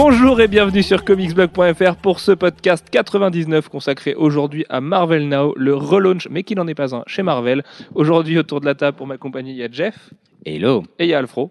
Bonjour et bienvenue sur comicsblog.fr pour ce podcast 99 consacré aujourd'hui à Marvel Now, le relaunch, mais qui n'en est pas un, chez Marvel. Aujourd'hui, autour de la table pour m'accompagner, il y a Jeff Hello. et il y a Alfro,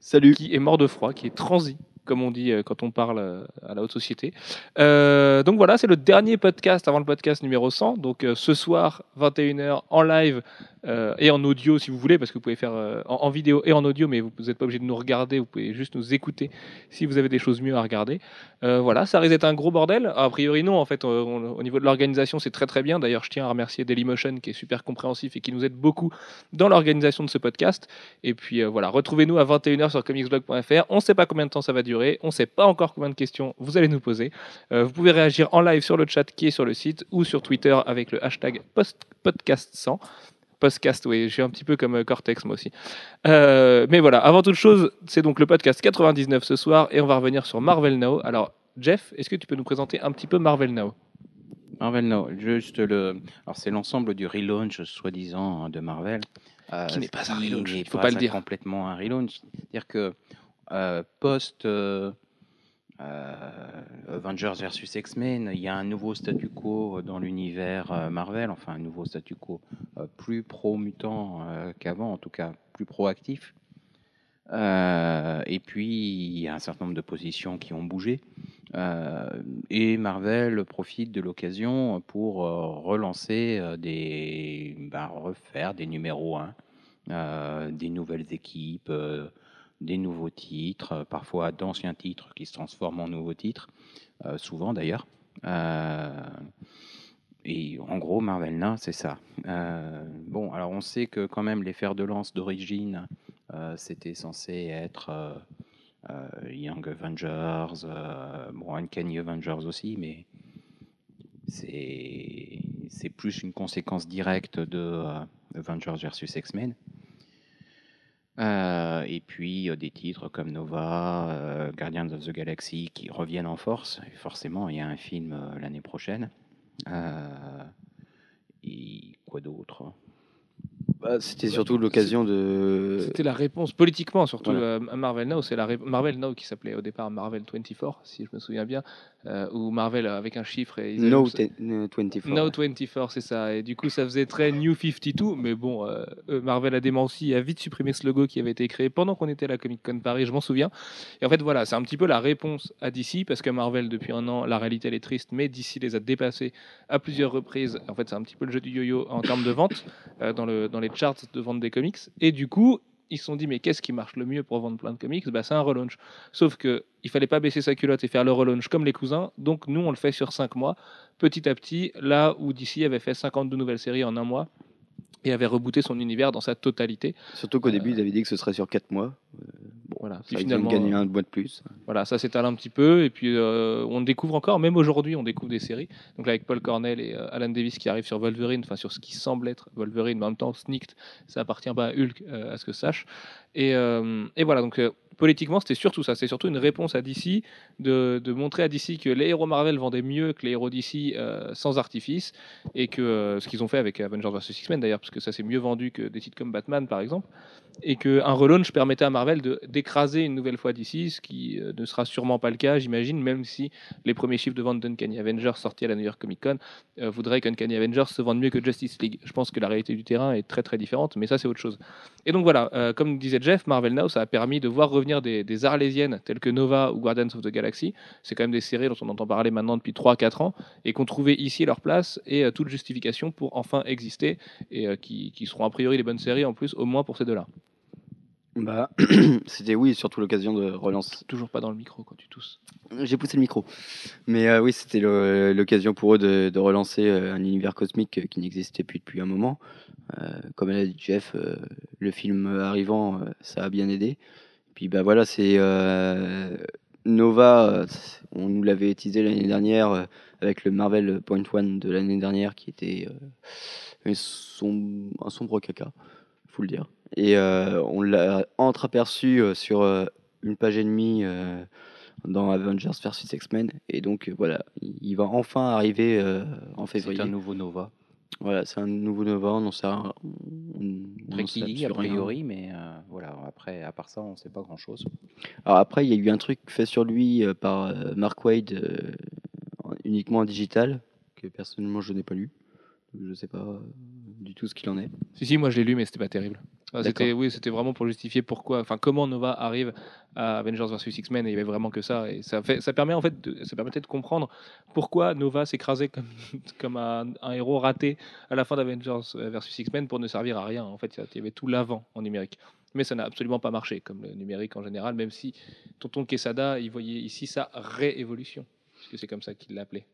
Salut. qui est mort de froid, qui est transi, comme on dit euh, quand on parle euh, à la haute société. Euh, donc voilà, c'est le dernier podcast avant le podcast numéro 100. Donc euh, ce soir, 21h, en live euh, et en audio si vous voulez, parce que vous pouvez faire euh, en, vidéo et en audio, mais vous n'êtes pas obligé de nous regarder, vous pouvez juste nous écouter si vous avez des choses mieux à regarder. Euh, voilà, ça risque d'être un gros bordel. A priori, non, en fait, au niveau de l'organisation, c'est très très bien. D'ailleurs, je tiens à remercier Dailymotion qui est super compréhensif et qui nous aide beaucoup dans l'organisation de ce podcast. Et puis voilà, retrouvez-nous à 21h sur comicsblog.fr. On ne sait pas combien de temps ça va durer, on ne sait pas encore combien de questions vous allez nous poser. Vous pouvez réagir en live sur le chat qui est sur le site ou sur Twitter avec le hashtag post- podcast100. Podcast, oui, je suis un petit peu comme euh, Cortex moi aussi. Euh, mais voilà, avant toute chose, c'est donc le podcast 99 ce soir et on va revenir sur Marvel Now. Alors, Jeff, est-ce que tu peux nous présenter un petit peu Marvel Now? Marvel Now, juste le. Alors, c'est l'ensemble du relaunch, soi-disant, hein, de Marvel. euh, Qui n'est pas un relaunch, il faut pas le dire. complètement un relaunch. C'est-à-dire que euh, post. Euh, euh, Avengers versus X-Men, il y a un nouveau statu quo dans l'univers euh, Marvel, enfin un nouveau statu quo euh, plus pro-mutant euh, qu'avant, en tout cas plus proactif. Euh, et puis, il y a un certain nombre de positions qui ont bougé. Euh, et Marvel profite de l'occasion pour euh, relancer euh, des. bah, refaire des numéros 1, euh, des nouvelles équipes, euh, des nouveaux titres, euh, parfois d'anciens titres qui se transforment en nouveaux titres, euh, souvent d'ailleurs. Euh, et en gros, Marvel Now, c'est ça. Bon, alors on sait que quand même les fers de lance d'origine, c'était censé être Young Avengers, bon, Uncanny Avengers aussi, mais c'est plus une conséquence directe de Avengers versus X-Men. Euh, et puis euh, des titres comme Nova, euh, Guardians of the Galaxy qui reviennent en force. Forcément, il y a un film l'année prochaine. Et quoi d'autre Bah, C'était surtout l'occasion de. C'était la réponse politiquement, surtout Voilà. euh, Marvel Now. C'est la ré- Marvel Now qui s'appelait au départ Marvel 24, si je me souviens bien, euh, ou Marvel avec un chiffre. Et ils No te- no 24. No 24, c'est ça. Et du coup, ça faisait très New 52. Mais bon, euh, euh, Marvel a démenti a vite supprimé ce logo qui avait été créé pendant qu'on était à la Comic Con Paris, je m'en souviens. Et en fait, voilà, c'est un petit peu la réponse à DC, parce que Marvel, depuis un an, la réalité, elle est triste, mais DC les a dépassés à plusieurs reprises. En fait, c'est un petit peu le jeu du yo-yo en termes de vente, euh, dans, le, dans les charts de vente des comics. Et du coup, ils se sont dit, mais qu'est-ce qui marche le mieux pour vendre plein de comics? Bah, C'est un relaunch. Sauf que il fallait pas baisser sa culotte et faire le relaunch comme les cousins. Donc, nous, on le fait sur 5 mois petit à petit, là où DC avait fait 52 nouvelles séries en un mois et avait rebooté son univers dans sa totalité. Surtout qu'au début, ils avaient dit que ce serait sur 4 mois. Voilà, Puis Puis finalement, finalement, gagné euh, un mois de plus. voilà, ça s'étale un petit peu et puis euh, on découvre encore, même aujourd'hui, on découvre des séries. Donc là, avec Paul Cornell et euh, Alan Davis qui arrivent sur Wolverine, enfin sur ce qui semble être Wolverine, mais en même temps, Sneaked, ça appartient pas à Hulk, euh, à ce que je sache. Et, euh, et voilà, donc euh, politiquement, c'était surtout ça. C'est surtout une réponse à DC de, montrer à DC que les héros Marvel vendaient mieux que les héros DC euh, sans artifice et que euh, ce qu'ils ont fait avec Avengers vs X-Men d'ailleurs, parce que ça c'est mieux vendu que des titres comme Batman par exemple, et qu'un relaunch permettait à Marvel d'écraser une nouvelle fois DC, ce qui euh, ne sera sûrement pas le cas, j'imagine, même si les premiers chiffres de vente d'Uncanny Avengers sortis à la New York Comic Con euh, voudraient qu'Uncanny Avengers se vende mieux que Justice League. Je pense que la réalité du terrain est très très différente, mais ça c'est autre chose. Et donc voilà, euh, comme disait Jeff, Marvel Now, ça a permis de voir revenir des, arlésiennes telles que Nova ou Guardians of the Galaxy. C'est quand même des séries dont on entend parler maintenant depuis 3-4 ans et qu'on trouvait ici leur place et toute justification pour enfin exister et qui seront a priori les bonnes séries en plus, au moins pour ces deux-là. Bah, c'était oui, surtout l'occasion de relancer. Toujours pas dans le micro quand tu tousses. J'ai poussé le micro. Mais euh, oui, c'était l'occasion pour eux de, de relancer euh, un univers cosmique euh, qui n'existait plus depuis un moment. Euh, comme l'a dit Jeff, euh, le film arrivant, ça a bien aidé. Puis bah voilà, c'est Nova, on nous l'avait teasé l'année dernière avec le Marvel Point One de l'année dernière qui était un, som- un sombre caca, faut le dire. Et euh, on l'a entreaperçu euh, sur euh, une page et demie euh, dans Avengers vs X-Men. Et donc euh, voilà, il va enfin arriver euh, en C'est février. un nouveau Nova. Voilà, c'est un nouveau Nova, on en sait rien. On, on Très a priori, mais euh, voilà, après, à part ça, on ne sait pas grand-chose. Alors après, il y a eu un truc fait sur lui euh, par euh, Mark Wade euh, en- uniquement en digital, que personnellement je n'ai pas lu. Je sais pas du tout ce qu'il en est. Si, si, moi je l'ai lu, mais c'était pas terrible. Ah, C'était, oui, c'était vraiment pour justifier pourquoi, enfin, comment Nova arrive à Avengers vs X-Men et il y avait vraiment que ça. Et ça, fait, ça permet en fait, de, ça permettait de comprendre pourquoi Nova s'écrasait comme, comme un, un héros raté à la fin d'Avengers vs X-Men pour ne servir à rien. En fait, il y avait tout l'avant en numérique. Mais ça n'a absolument pas marché, comme le numérique en général, même si Tonton Quesada, il voyait ici sa réévolution, puisque c'est comme ça qu'il l'appelait.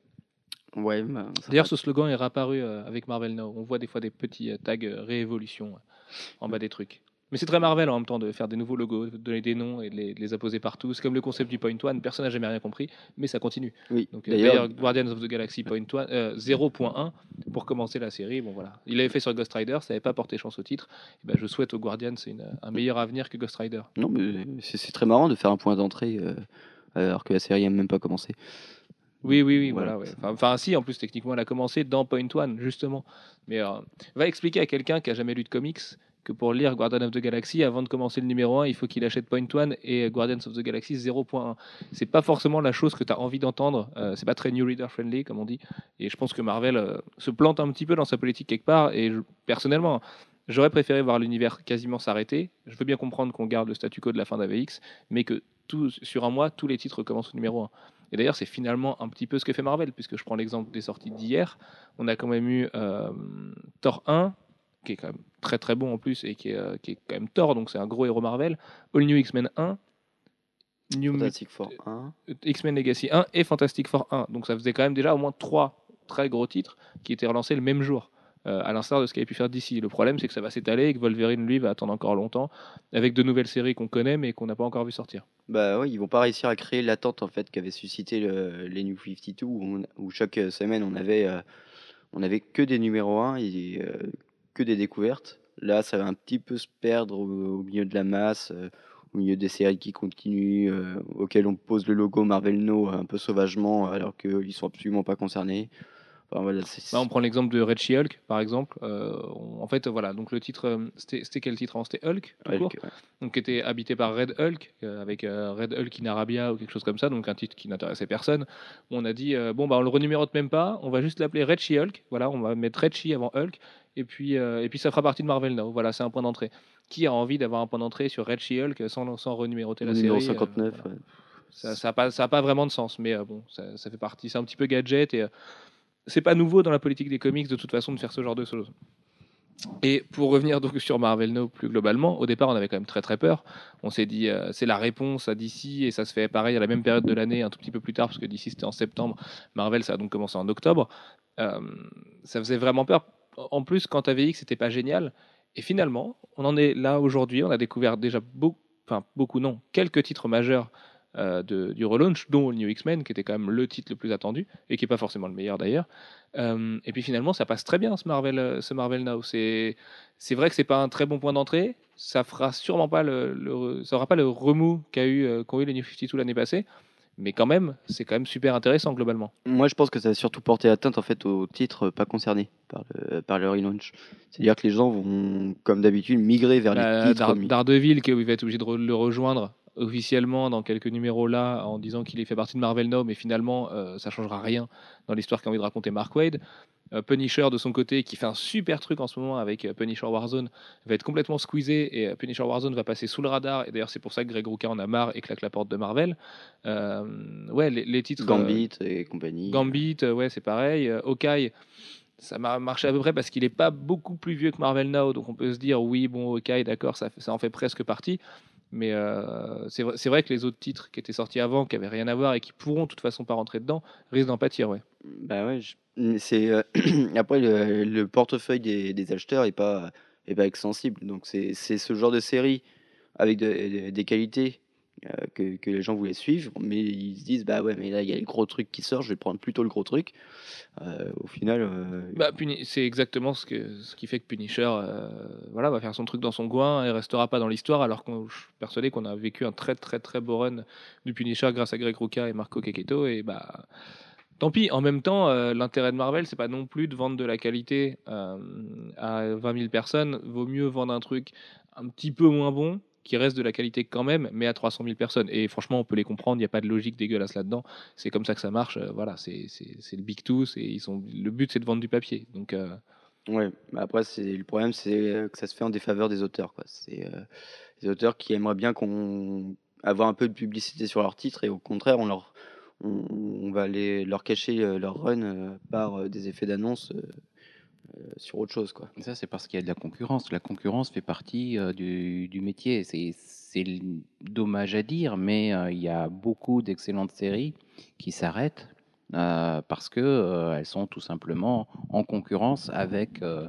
Ouais, bah, D'ailleurs, ce slogan est réapparu euh, avec Marvel Now. On voit des fois des petits euh, tags euh, réévolution en bas des trucs. Mais c'est très Marvel en même temps de faire des nouveaux logos, de donner des noms et de les, de les apposer partout. C'est comme le concept du Point One. Personne n'a jamais rien compris, mais ça continue. oui. Donc, D'ailleurs, Guardians of the Galaxy Point One, euh, 0.1 pour commencer la série. Bon voilà, il l'avait fait sur Ghost Rider, ça n'avait pas porté chance au titre. Et ben, je souhaite aux Guardians une- un meilleur avenir que Ghost Rider. non, mais c'est c'est très marrant de faire un point d'entrée euh, alors que la série n'a même pas commencé. Oui, oui, oui, Voilà. voilà. ouais. Enfin, enfin, si, en plus, techniquement, elle a commencé dans Point One, justement. Mais euh, va expliquer à quelqu'un qui a jamais lu de comics que pour lire Guardians of the Galaxy, avant de commencer le numéro 1, il faut qu'il achète Point One et Guardians of the Galaxy 0.1. C'est pas forcément la chose que tu as envie d'entendre. Euh, c'est pas très new reader friendly, comme on dit. Et je pense que Marvel euh, se plante un petit peu dans sa politique quelque part. Et je- personnellement, j'aurais préféré voir l'univers quasiment s'arrêter. Je veux bien comprendre qu'on garde le statu quo de la fin d'AVX, mais que tout, sur un mois, tous les titres commencent au numéro 1. Et d'ailleurs, c'est finalement un petit peu ce que fait Marvel, puisque je prends l'exemple des sorties d'hier. On a quand même eu euh, Thor 1, qui est quand même très très bon en plus, et qui est, euh, qui est quand même Thor, donc c'est un gros héros Marvel. All New X-Men 1, New Fantastic Four 1. X-Men Legacy 1 et Fantastic Four 1. Donc ça faisait quand même déjà au moins trois très gros titres qui étaient relancés le même jour. Euh, à l'instar de ce qu'avait pu faire d'ici. Le problème, c'est que ça va s'étaler et que Wolverine, lui, va attendre encore longtemps, avec de nouvelles séries qu'on connaît mais qu'on n'a pas encore vu sortir. Bah oui, ils vont pas réussir à créer l'attente en fait qu'avait suscité le- les New 52 où, chaque semaine on avait euh, on avait que des numéros 1 et euh, que des découvertes. Là, ça va un petit peu se perdre au, milieu de la masse, au milieu des séries qui continuent, auxquelles on pose le logo Marvel No un peu sauvagement alors qu'ils sont absolument pas concernés. Enfin, voilà, c'est- Bah, on prend l'exemple de Red She-Hulk, par exemple. Euh, on- en fait, voilà, donc le titre, euh, c'était quel titre C'était Hulk, tout Hulk, court? ouais. donc qui était habité par Red Hulk, euh, avec euh, Red Hulk in Arabia ou quelque chose comme ça, donc un titre qui n'intéressait personne. On a dit, bon, bah, on le renumérote même pas, on va juste l'appeler Red She-Hulk, voilà, on va mettre Red She avant Hulk, et puis, et puis ça fera partie de Marvel Now, voilà, c'est un point d'entrée. Qui a envie d'avoir un point d'entrée sur Red She-Hulk sans, sans renuméroter Le la numéro série euh, 59. voilà. ouais. Ça n'a pas, ça a pas vraiment de sens, mais bon, ça, ça fait partie. C'est un petit peu gadget et c'est pas nouveau dans la politique des comics de toute façon de faire ce genre de choses. Et pour revenir donc sur Marvel Now plus globalement, au départ on avait quand même très très peur. On s'est dit euh, c'est la réponse à DC et ça se fait pareil à la même période de l'année, un tout petit peu plus tard parce que DC c'était en septembre, Marvel ça a donc commencé en octobre. Euh, ça faisait vraiment peur. En plus quand AVX c'était pas génial. Et finalement on en est là aujourd'hui, on a découvert déjà beaucoup, enfin beaucoup non, quelques titres majeurs euh, de- du relaunch, dont le New X-Men, qui était quand même le titre le plus attendu, et qui n'est pas forcément le meilleur d'ailleurs. Euh, et puis finalement, ça passe très bien ce Marvel, ce Marvel Now. C'est, vrai que c'est pas un très bon point d'entrée. Ça fera sûrement pas le, le- ça aura pas le remous qu'a eu, euh, qu'ont eu les New 52 l'année passée. Mais quand même, c'est quand même super intéressant globalement. Moi, je pense que ça va surtout porter atteinte en fait aux titres pas concernés par le, par le relaunch. C'est-à-dire que les gens vont, comme d'habitude, migrer vers Bah, les titres. Dar- Daredevil, qui va être obligé de le rejoindre officiellement dans quelques numéros là, en disant qu'il fait partie de Marvel Now, mais finalement, euh, ça changera rien dans l'histoire qu'a envie de raconter Mark Wade. Euh, Punisher, de son côté, qui fait un super truc en ce moment avec euh, Punisher Warzone, va être complètement squeezé et euh, Punisher Warzone va passer sous le radar. Et d'ailleurs, c'est pour ça que Greg Rucka en a marre et claque la porte de Marvel. Ouais, les, les titres. Gambit et compagnie. Gambit, ouais, c'est pareil. Hawkeye, ça m'a marché à peu près parce qu'il n'est pas beaucoup plus vieux que Marvel Now, donc on peut se dire oui, bon, Hawkeye, d'accord, ça en fait presque partie. Mais euh, c'est vrai, que les autres titres qui étaient sortis avant, qui avaient rien à voir et qui pourront de toute façon pas rentrer dedans, risquent d'en pâtir, ouais. Bah ouais, euh, après le, le portefeuille des, acheteurs est pas est pas extensible. Donc c'est ce genre de série avec de- de- des qualités que, que les gens voulaient suivre, mais ils se disent bah ouais mais là il y a le gros truc qui sort, je vais prendre plutôt le gros truc. Euh, au final, euh, Bah, c'est exactement ce, que, qui fait que Punisher euh, voilà, va faire son truc dans son coin et restera pas dans l'histoire, alors qu'on je suis persuadé qu'on a vécu un très très très beau run du Punisher grâce à Greg Rucka et Marco Kekito. Et bah, tant pis. En même temps, euh, l'intérêt de Marvel, c'est pas non plus de vendre de la qualité euh, à 20 000 personnes. Vaut mieux vendre un truc un petit peu moins bon qui reste de la qualité quand même, mais à 300 000 personnes. Et franchement, on peut les comprendre, il n'y a pas de logique dégueulasse là-dedans. C'est comme ça que ça marche. euh, voilà, c'est le big two. Ils sont, le but, c'est de vendre du papier. Donc, euh, après, le problème, c'est euh, que ça se fait en défaveur des auteurs. C'est euh, les auteurs qui aimeraient bien qu'on avoir un peu de publicité sur leur titre et au contraire, on leur va les, leur cacher euh, leur run par des effets d'annonce sur autre chose. Ça, c'est parce qu'il y a de la concurrence. La concurrence fait partie euh, du, métier. C'est dommage à dire, mais euh, il y a beaucoup d'excellentes séries qui s'arrêtent euh, parce que euh, elles sont tout simplement en concurrence avec, euh,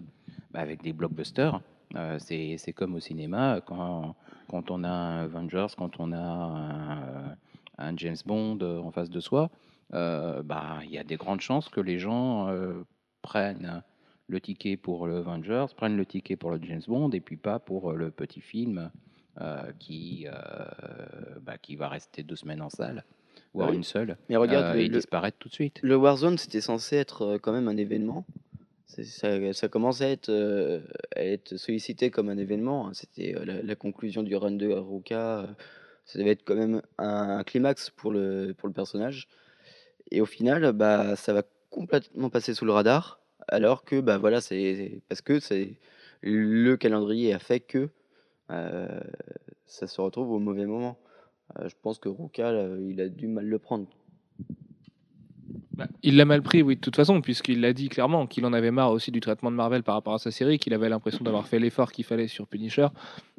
bah, avec des blockbusters. Euh, c'est comme au cinéma, quand, quand on a un Avengers, quand on a un, James Bond euh, en face de soi, euh, bah, il y a des grandes chances que les gens euh, prennent le ticket pour le Avengers, prennent le ticket pour le James Bond et puis pas pour euh, le petit film euh, qui, euh, bah, qui va rester deux semaines en salle, voire Ah oui. une seule, Mais regarde, euh, et le- disparaître tout de suite. Le Warzone, c'était censé être quand même un événement. Ça, ça commençait à être, à être sollicité comme un événement. hein. C'était la, la conclusion du run de Ruka. Ça devait être quand même un, un climax pour le, pour le personnage. Et au final, bah, ça va complètement passer sous le radar. Alors que, bah, voilà, c'est parce que c'est le calendrier a fait que ça se retrouve au mauvais moment. Je pense que Ruka, il a dû mal le prendre. Bah, il l'a mal pris, oui, de toute façon, puisqu'il l'a dit clairement qu'il en avait marre aussi du traitement de Marvel par rapport à sa série, qu'il avait l'impression d'avoir fait l'effort qu'il fallait sur Punisher,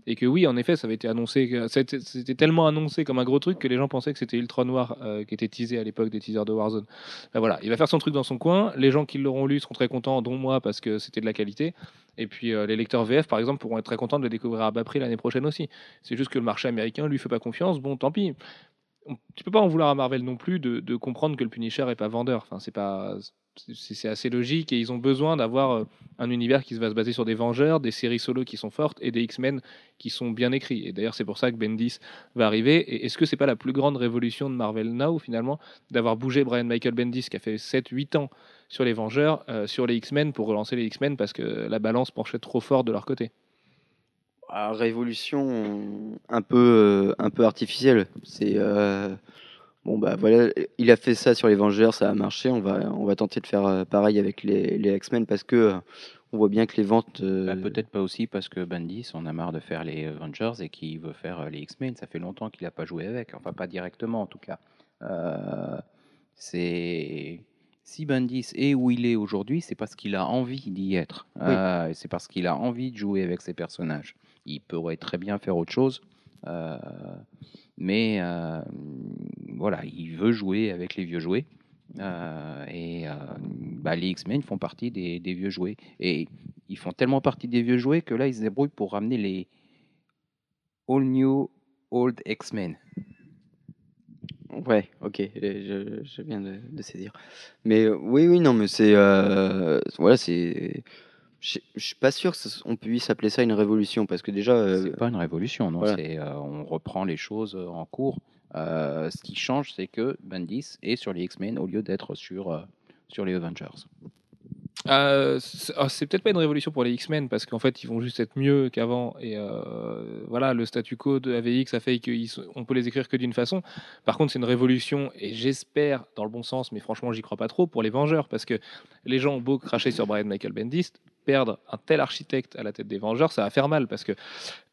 et que oui, en effet, ça avait été annoncé, c'était tellement annoncé comme un gros truc que les gens pensaient que c'était Ultron Noir euh, qui était teasé à l'époque des teasers de Warzone. Bah voilà, il va faire son truc dans son coin, les gens qui l'auront lu seront très contents, dont moi, parce que c'était de la qualité, et puis euh, les lecteurs VF, par exemple, pourront être très contents de le découvrir à bas prix l'année prochaine aussi. C'est juste que le marché américain lui fait pas confiance, bon, tant pis tu peux pas en vouloir à Marvel non plus de, de comprendre que le Punisher est pas vendeur. Enfin, c'est pas, c'est assez logique et ils ont besoin d'avoir euh, un univers qui va se baser sur des Vengeurs, des séries solo qui sont fortes et des X-Men qui sont bien écrits. Et d'ailleurs, c'est pour ça que Bendis va arriver. Et est-ce que c'est pas la plus grande révolution de Marvel Now finalement d'avoir bougé Brian Michael Bendis qui a fait 7-8 ans sur les Vengeurs, euh, sur les X-Men pour relancer les X-Men parce que la balance penchait trop fort de leur côté? Ah, révolution un peu, euh, un peu artificielle. C'est bon bah voilà, il a fait ça sur les Vengeurs, ça a marché. On va, on va tenter de faire euh, pareil avec les, les X-Men parce que euh, on voit bien que les ventes. euh, Bah, Peut-être pas aussi parce que Bendis en a marre de faire les Avengers et qu'il veut faire les X-Men. Ça fait longtemps qu'il n'a pas joué avec, enfin pas directement en tout cas. Euh, c'est si Bendis est où il est aujourd'hui, c'est parce qu'il a envie d'y être. Euh, c'est parce qu'il a envie de jouer avec ses personnages. Il pourrait très bien faire autre chose, euh, mais euh, voilà, il veut jouer avec les vieux jouets. Euh, et euh, bah, les X-Men font partie des, vieux jouets. Et ils font tellement partie des vieux jouets que là, ils se débrouillent pour ramener les All New Old X-Men. Ouais, ok, je, viens de, saisir. Mais oui, oui, non, mais c'est voilà, c'est. Je suis pas sûr qu'on puisse appeler ça une révolution parce que déjà. euh, C'est pas une révolution, non. voilà. C'est, euh, on reprend les choses euh, en cours. Euh, ce qui change, c'est que Bendis est sur les X-Men au lieu d'être sur, euh, sur les Avengers. Euh, c'est ah, c'est peut-être pas une révolution pour les X-Men parce qu'en fait ils vont juste être mieux qu'avant et euh, voilà le statu quo de AVX a fait qu'on peut les écrire que d'une façon. Par contre c'est une révolution et j'espère dans le bon sens mais franchement j'y crois pas trop pour les Vengeurs parce que les gens ont beau cracher sur Brian Michael Bendis perdre un tel architecte à la tête des Vengeurs ça va faire mal parce que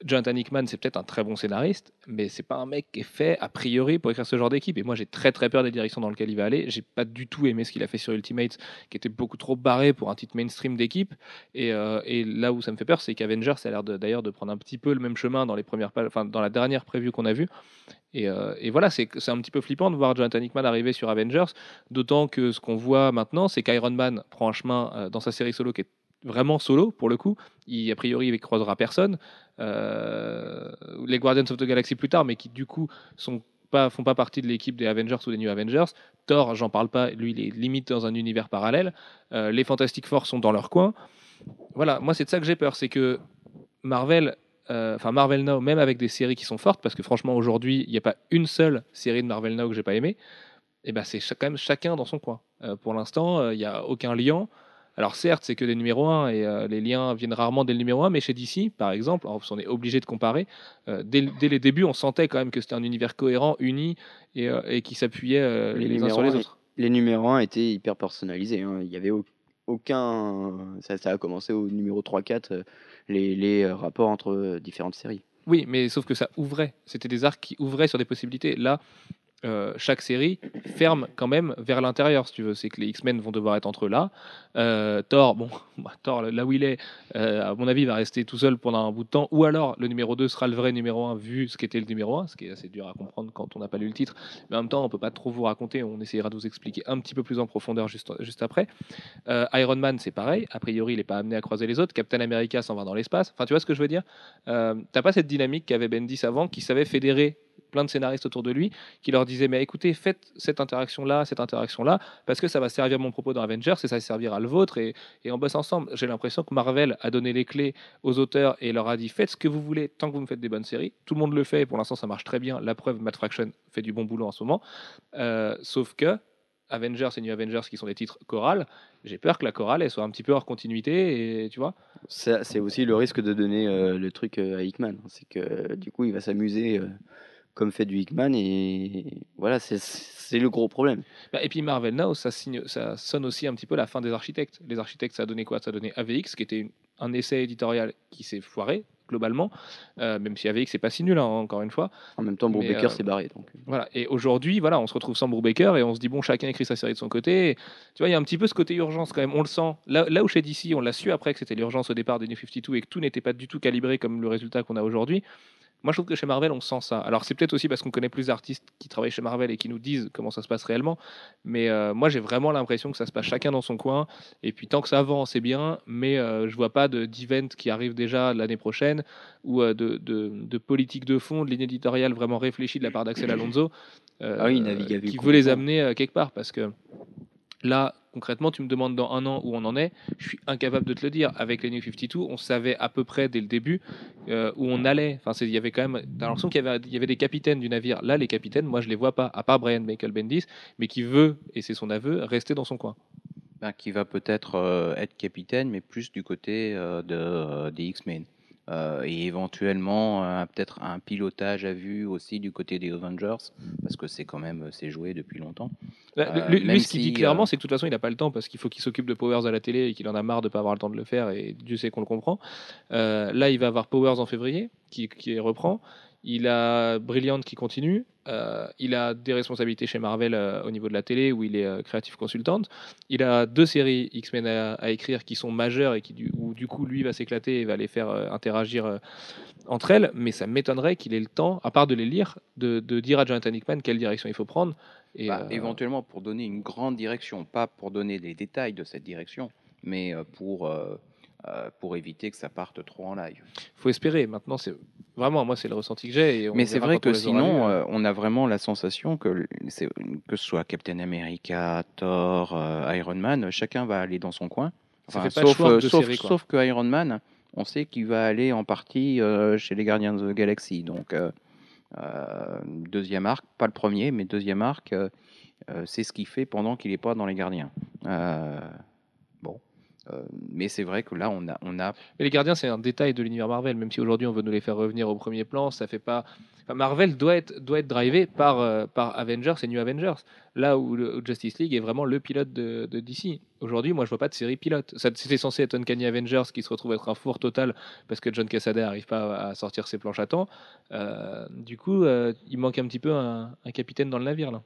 Jonathan Hickman c'est peut-être un très bon scénariste mais c'est pas un mec qui est fait a priori pour écrire ce genre d'équipe et moi j'ai très très peur des directions dans lesquelles il va aller. J'ai pas du tout aimé ce qu'il a fait sur Ultimate qui était beaucoup trop barré pour un titre mainstream d'équipe. Et, euh, et là où ça me fait peur, c'est qu'Avengers ça a l'air d'ailleurs de prendre un petit peu le même chemin dans les premières enfin dans la dernière preview qu'on a vue. Et, euh, et voilà, c'est c'est un petit peu flippant de voir Jonathan Hickman arriver sur Avengers, d'autant que ce qu'on voit maintenant, c'est qu'Iron Man prend un chemin euh, dans sa série solo qui est vraiment solo pour le coup. Il, a priori, il croisera personne. Euh, les Guardians of the Galaxy plus tard, mais qui du coup sont pas, font pas partie de l'équipe des Avengers ou des New Avengers. Thor, j'en parle pas, lui, il est limite dans un univers parallèle. Euh, les Fantastic Four sont dans leur coin. Voilà, moi, c'est de ça que j'ai peur, c'est que Marvel, euh, enfin Marvel Now, même avec des séries qui sont fortes, parce que franchement, aujourd'hui, il n'y a pas une seule série de Marvel Now que j'ai pas aimé, et ben c'est quand même chacun dans son coin. Pour l'instant, il n'y a aucun lien. Alors certes, c'est que des numéros 1 et euh, les liens viennent rarement dès le numéro 1, mais chez DC, par exemple, alors, on est obligé de comparer, euh, dès, dès les débuts, on sentait quand même que c'était un univers cohérent, uni et, euh, et qui s'appuyait Les les, uns sur les autres. Les numéros 1 étaient hyper personnalisés. hein. Il y avait au- aucun. Ça, ça a commencé au numéro 3-4, euh, les, les rapports entre différentes séries. Oui, mais sauf que ça ouvrait. C'était des arcs qui ouvraient sur des possibilités. Là, euh, chaque série ferme quand même vers l'intérieur, si tu veux. C'est que les X-Men vont devoir être entre eux là. Euh, Thor, bon, bah, Thor, là où il est, euh, à mon avis, va rester tout seul pendant un bout de temps. Ou alors, le numéro 2 sera le vrai numéro 1, vu ce qu'était le numéro 1, ce qui est assez dur à comprendre quand on n'a pas lu le titre. Mais en même temps, on peut pas trop vous raconter. On essayera de vous expliquer un petit peu plus en profondeur juste, après. Iron Man, c'est pareil. A priori, il n'est pas amené à croiser les autres. Captain America s'en va dans l'espace. Enfin, tu vois ce que je veux dire? T'as pas cette dynamique qu'avait Bendis avant, qui savait fédérer plein de scénaristes autour de lui, qui leur disait mais écoutez, faites cette interaction là, cette interaction là, parce que ça va servir mon propos dans Avengers et ça servira le vôtre et, et on bosse ensemble. J'ai l'impression que Marvel a donné les clés aux auteurs et leur a dit faites ce que vous voulez tant que vous me faites des bonnes séries. Tout le monde le fait et pour l'instant ça marche très bien. La preuve, Matt Fraction fait du bon boulot en ce moment. Euh, sauf que Avengers et New Avengers qui sont des titres chorales, j'ai peur que la chorale soit un petit peu hors continuité et tu vois. C'est aussi le risque de donner euh, le truc euh, à Hickman. C'est que du coup, il va s'amuser comme fait du Hickman. Et voilà, c'est- le gros problème. Bah, et puis Marvel Now, ça, signe, ça sonne aussi un petit peu la fin des architectes. Les architectes, ça a donné quoi? Ça a donné AVX, qui était une- un essai éditorial qui s'est foiré globalement, euh, même si AVX c'est pas si nul, hein, encore une fois. En même temps, Brubaker euh, s'est barré. Donc. Voilà. Et aujourd'hui, voilà, on se retrouve sans Brubaker et on se dit bon, chacun écrit sa série de son côté. Et, tu vois, il y a un petit peu ce côté urgence quand même. On le sent. Là, là où chez DC, on l'a su après que c'était l'urgence au départ des New 52 et que tout n'était pas du tout calibré comme le résultat qu'on a aujourd'hui. Moi, je trouve que chez Marvel, on sent ça. Alors, c'est peut-être aussi parce qu'on connaît plus d'artistes qui travaillent chez Marvel et qui nous disent comment ça se passe réellement. Mais euh, moi, j'ai vraiment l'impression que ça se passe chacun dans son coin. Et puis, tant que ça avance, c'est bien. Mais euh, je vois pas de- d'event qui arrive déjà l'année prochaine ou euh, de, de, de politique de fond, de ligne éditoriale vraiment réfléchie de la part d'Axel Alonso. euh, Ah oui, qui veut les amener quelque part. Parce que là, concrètement, tu me demandes dans un an où on en est. Je suis incapable de te le dire. Avec les New 52, on savait à peu près dès le début euh, où on allait. Enfin, il y avait quand même. T'as l'impression qu'il y avait, il y avait des capitaines du navire. Là, les capitaines, moi, je les vois pas, à part Brian Michael Bendis, mais qui veut, et c'est son aveu, rester dans son coin. Ben, qui va peut-être euh, être capitaine, mais plus du côté euh, de, des X-Men. Euh, et éventuellement, euh, peut-être un pilotage à vue aussi du côté des Avengers, parce que c'est quand même c'est joué depuis longtemps. Euh, lui, ce qu'il si, dit clairement, euh, c'est que de toute façon, il n'a pas le temps parce qu'il faut qu'il s'occupe de Powers à la télé et qu'il en a marre de pas avoir le temps de le faire. Et Dieu sait qu'on le comprend. Euh, là, il va avoir Powers en février, qui, qui reprend. Il a Brilliant qui continue. Euh, il a des responsabilités chez Marvel euh, au niveau de la télé où il est euh, créatif consultant. Il a deux séries X-Men à, à écrire qui sont majeures et qui, du, où du coup, lui va s'éclater et va les faire euh, interagir entre elles. Mais ça m'étonnerait qu'il ait le temps, à part de les lire, de, de dire à Jonathan Hickman quelle direction il faut prendre. Et, Bah, Éventuellement pour donner une grande direction, pas pour donner des détails de cette direction, mais pour, pour éviter que ça parte trop en live. faut espérer. Maintenant, c'est vraiment moi, c'est le ressenti que j'ai. Mais c'est vrai que sinon, lus. euh, on a vraiment la sensation que, que ce soit Captain America, Thor, euh, Iron Man, chacun va aller dans son coin. Enfin, sauf, euh, sauf, série, quoi. sauf que Iron Man, on sait qu'il va aller en partie euh, chez les Gardiens de la Galaxie. Donc, euh, euh, deuxième arc, pas le premier, mais deuxième arc, euh, euh, c'est ce qu'il fait pendant qu'il n'est pas dans les Gardiens. Euh, mais c'est vrai que là, on a, on a Mais les gardiens, c'est un détail de l'univers Marvel. Même si aujourd'hui on veut nous les faire revenir au premier plan, ça fait pas. Enfin, Marvel doit être doit être drivé par euh, par Avengers et New Avengers. Là où, le- où Justice League est vraiment le pilote de, de DC. Aujourd'hui, moi, je vois pas de série pilote. C'était censé être Uncanny Avengers qui se retrouve être un four total parce que John Cassaday n'arrive pas à sortir ses planches à temps. Euh, du coup, il manque un petit peu un, un capitaine dans le navire là.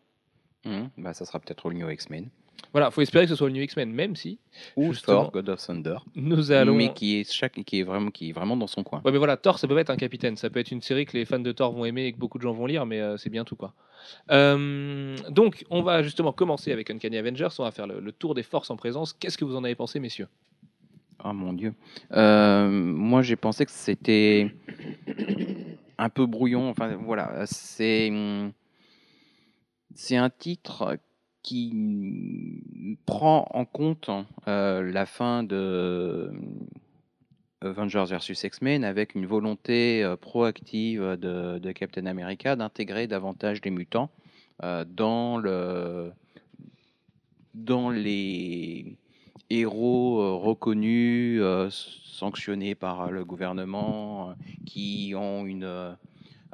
hum, bah, ça sera peut-être au New X-Men. Voilà, faut espérer que ce soit le New X-Men, même si Ou. Thor, God of Thunder. nous allons. mais qui est, chaque, qui, est vraiment, qui est vraiment dans son coin. Ouais, mais voilà, Thor, ça peut être un capitaine. Ça peut être une série que les fans de Thor vont aimer et que beaucoup de gens vont lire, mais euh, c'est bien tout, quoi. Euh, donc, on va justement commencer avec Uncanny Avengers. On va faire le, le tour des forces en présence. Qu'est-ce que vous en avez pensé, messieurs? Oh mon dieu. Euh, moi, j'ai pensé que c'était un peu brouillon. Enfin, voilà, c'est hum, c'est un titre qui prend en compte euh, la fin de Avengers vs X-Men avec une volonté euh, proactive de, de Captain America d'intégrer davantage les mutants euh, dans le dans les héros euh, reconnus, euh, sanctionnés par le gouvernement, euh, qui ont une, euh,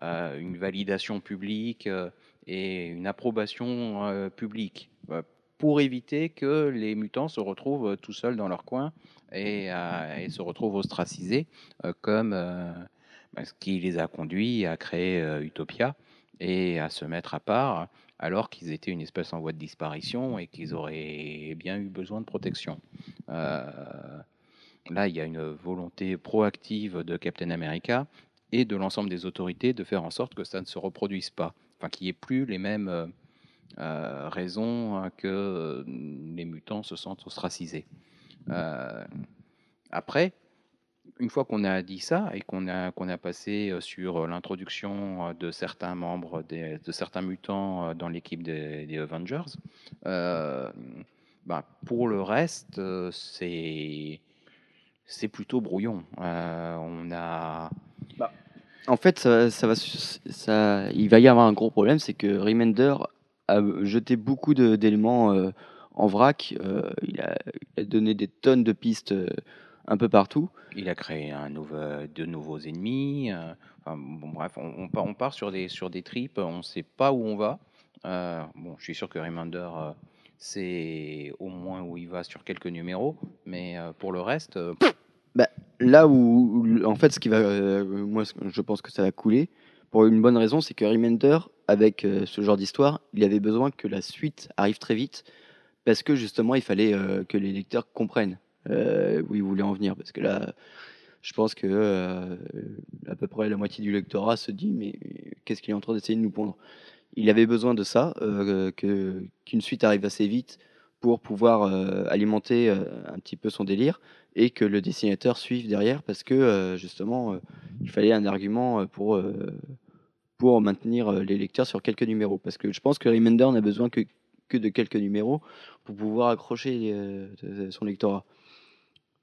euh, une validation publique euh, et une approbation euh, publique, euh, pour éviter que les mutants se retrouvent euh, tout seuls dans leur coin et, se retrouvent ostracisés, comme bah, ce qui les a conduits à créer Utopia et à se mettre à part alors qu'ils étaient une espèce en voie de disparition et qu'ils auraient bien eu besoin de protection. Là, il y a une volonté proactive de Captain America et de l'ensemble des autorités de faire en sorte que ça ne se reproduise pas, enfin qu'il n'y ait plus les mêmes euh, euh, raisons hein, que euh, les mutants se sentent ostracisés. Euh, après, une fois qu'on a dit ça et qu'on a, qu'on a passé sur l'introduction de certains membres, des- de certains mutants dans l'équipe des, des Avengers, euh, bah, pour le reste, c'est c'est plutôt brouillon. Euh, on a En fait, ça, va, ça, il va y avoir un gros problème, c'est que Remender a jeté beaucoup d'éléments euh, en vrac. euh, il, a, donné des tonnes de pistes euh, un peu partout. Il a créé de nouveaux ennemis. bref, on, part, sur des, sur des tripes, on ne sait pas où on va. Bon, je suis sûr que Remender sait au moins où il va sur quelques numéros, mais pour le reste, Là où, en fait, ce qui va, euh, moi, je pense que ça va couler, pour une bonne raison, c'est que Remender, avec euh, ce genre d'histoire, il avait besoin que la suite arrive très vite, parce que justement, il fallait euh, que les lecteurs comprennent où il voulait en venir. Parce que là, je pense que à peu près la moitié du lectorat se dit, mais qu'est-ce qu'il est en train d'essayer de nous pondre? Il avait besoin de ça, qu'une suite arrive assez vite pour pouvoir alimenter un petit peu son délire et que le dessinateur suive derrière parce que euh, justement euh, il fallait un argument euh, pour pour maintenir les lecteurs sur quelques numéros parce que je pense que Remender n'a besoin que que de quelques numéros pour pouvoir accrocher son lectorat.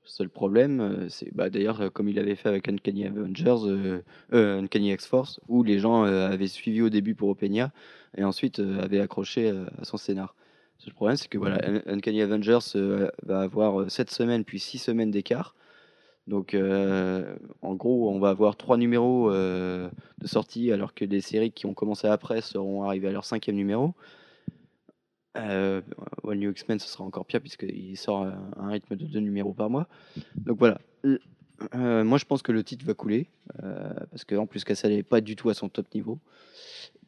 Le seul problème, c'est bah, d'ailleurs comme il avait fait avec Uncanny Avengers, Uncanny X-Force, où les gens avaient suivi au début pour Openia et ensuite avaient accroché à son scénar. Le problème, c'est que voilà, Un- Uncanny Avengers euh, va avoir 7 semaines puis 6 semaines d'écart. Donc, euh, en gros, on va avoir 3 numéros euh, de sortie, alors que les séries qui ont commencé après seront arrivées à leur cinquième numéro. Euh, One New X-Men, ce sera encore pire, puisqu'il sort à un rythme de 2 numéros par mois. Donc voilà. Euh, euh, moi, je pense que le titre va couler, euh, parce qu'en plus, Cassel n'est pas du tout à son top niveau.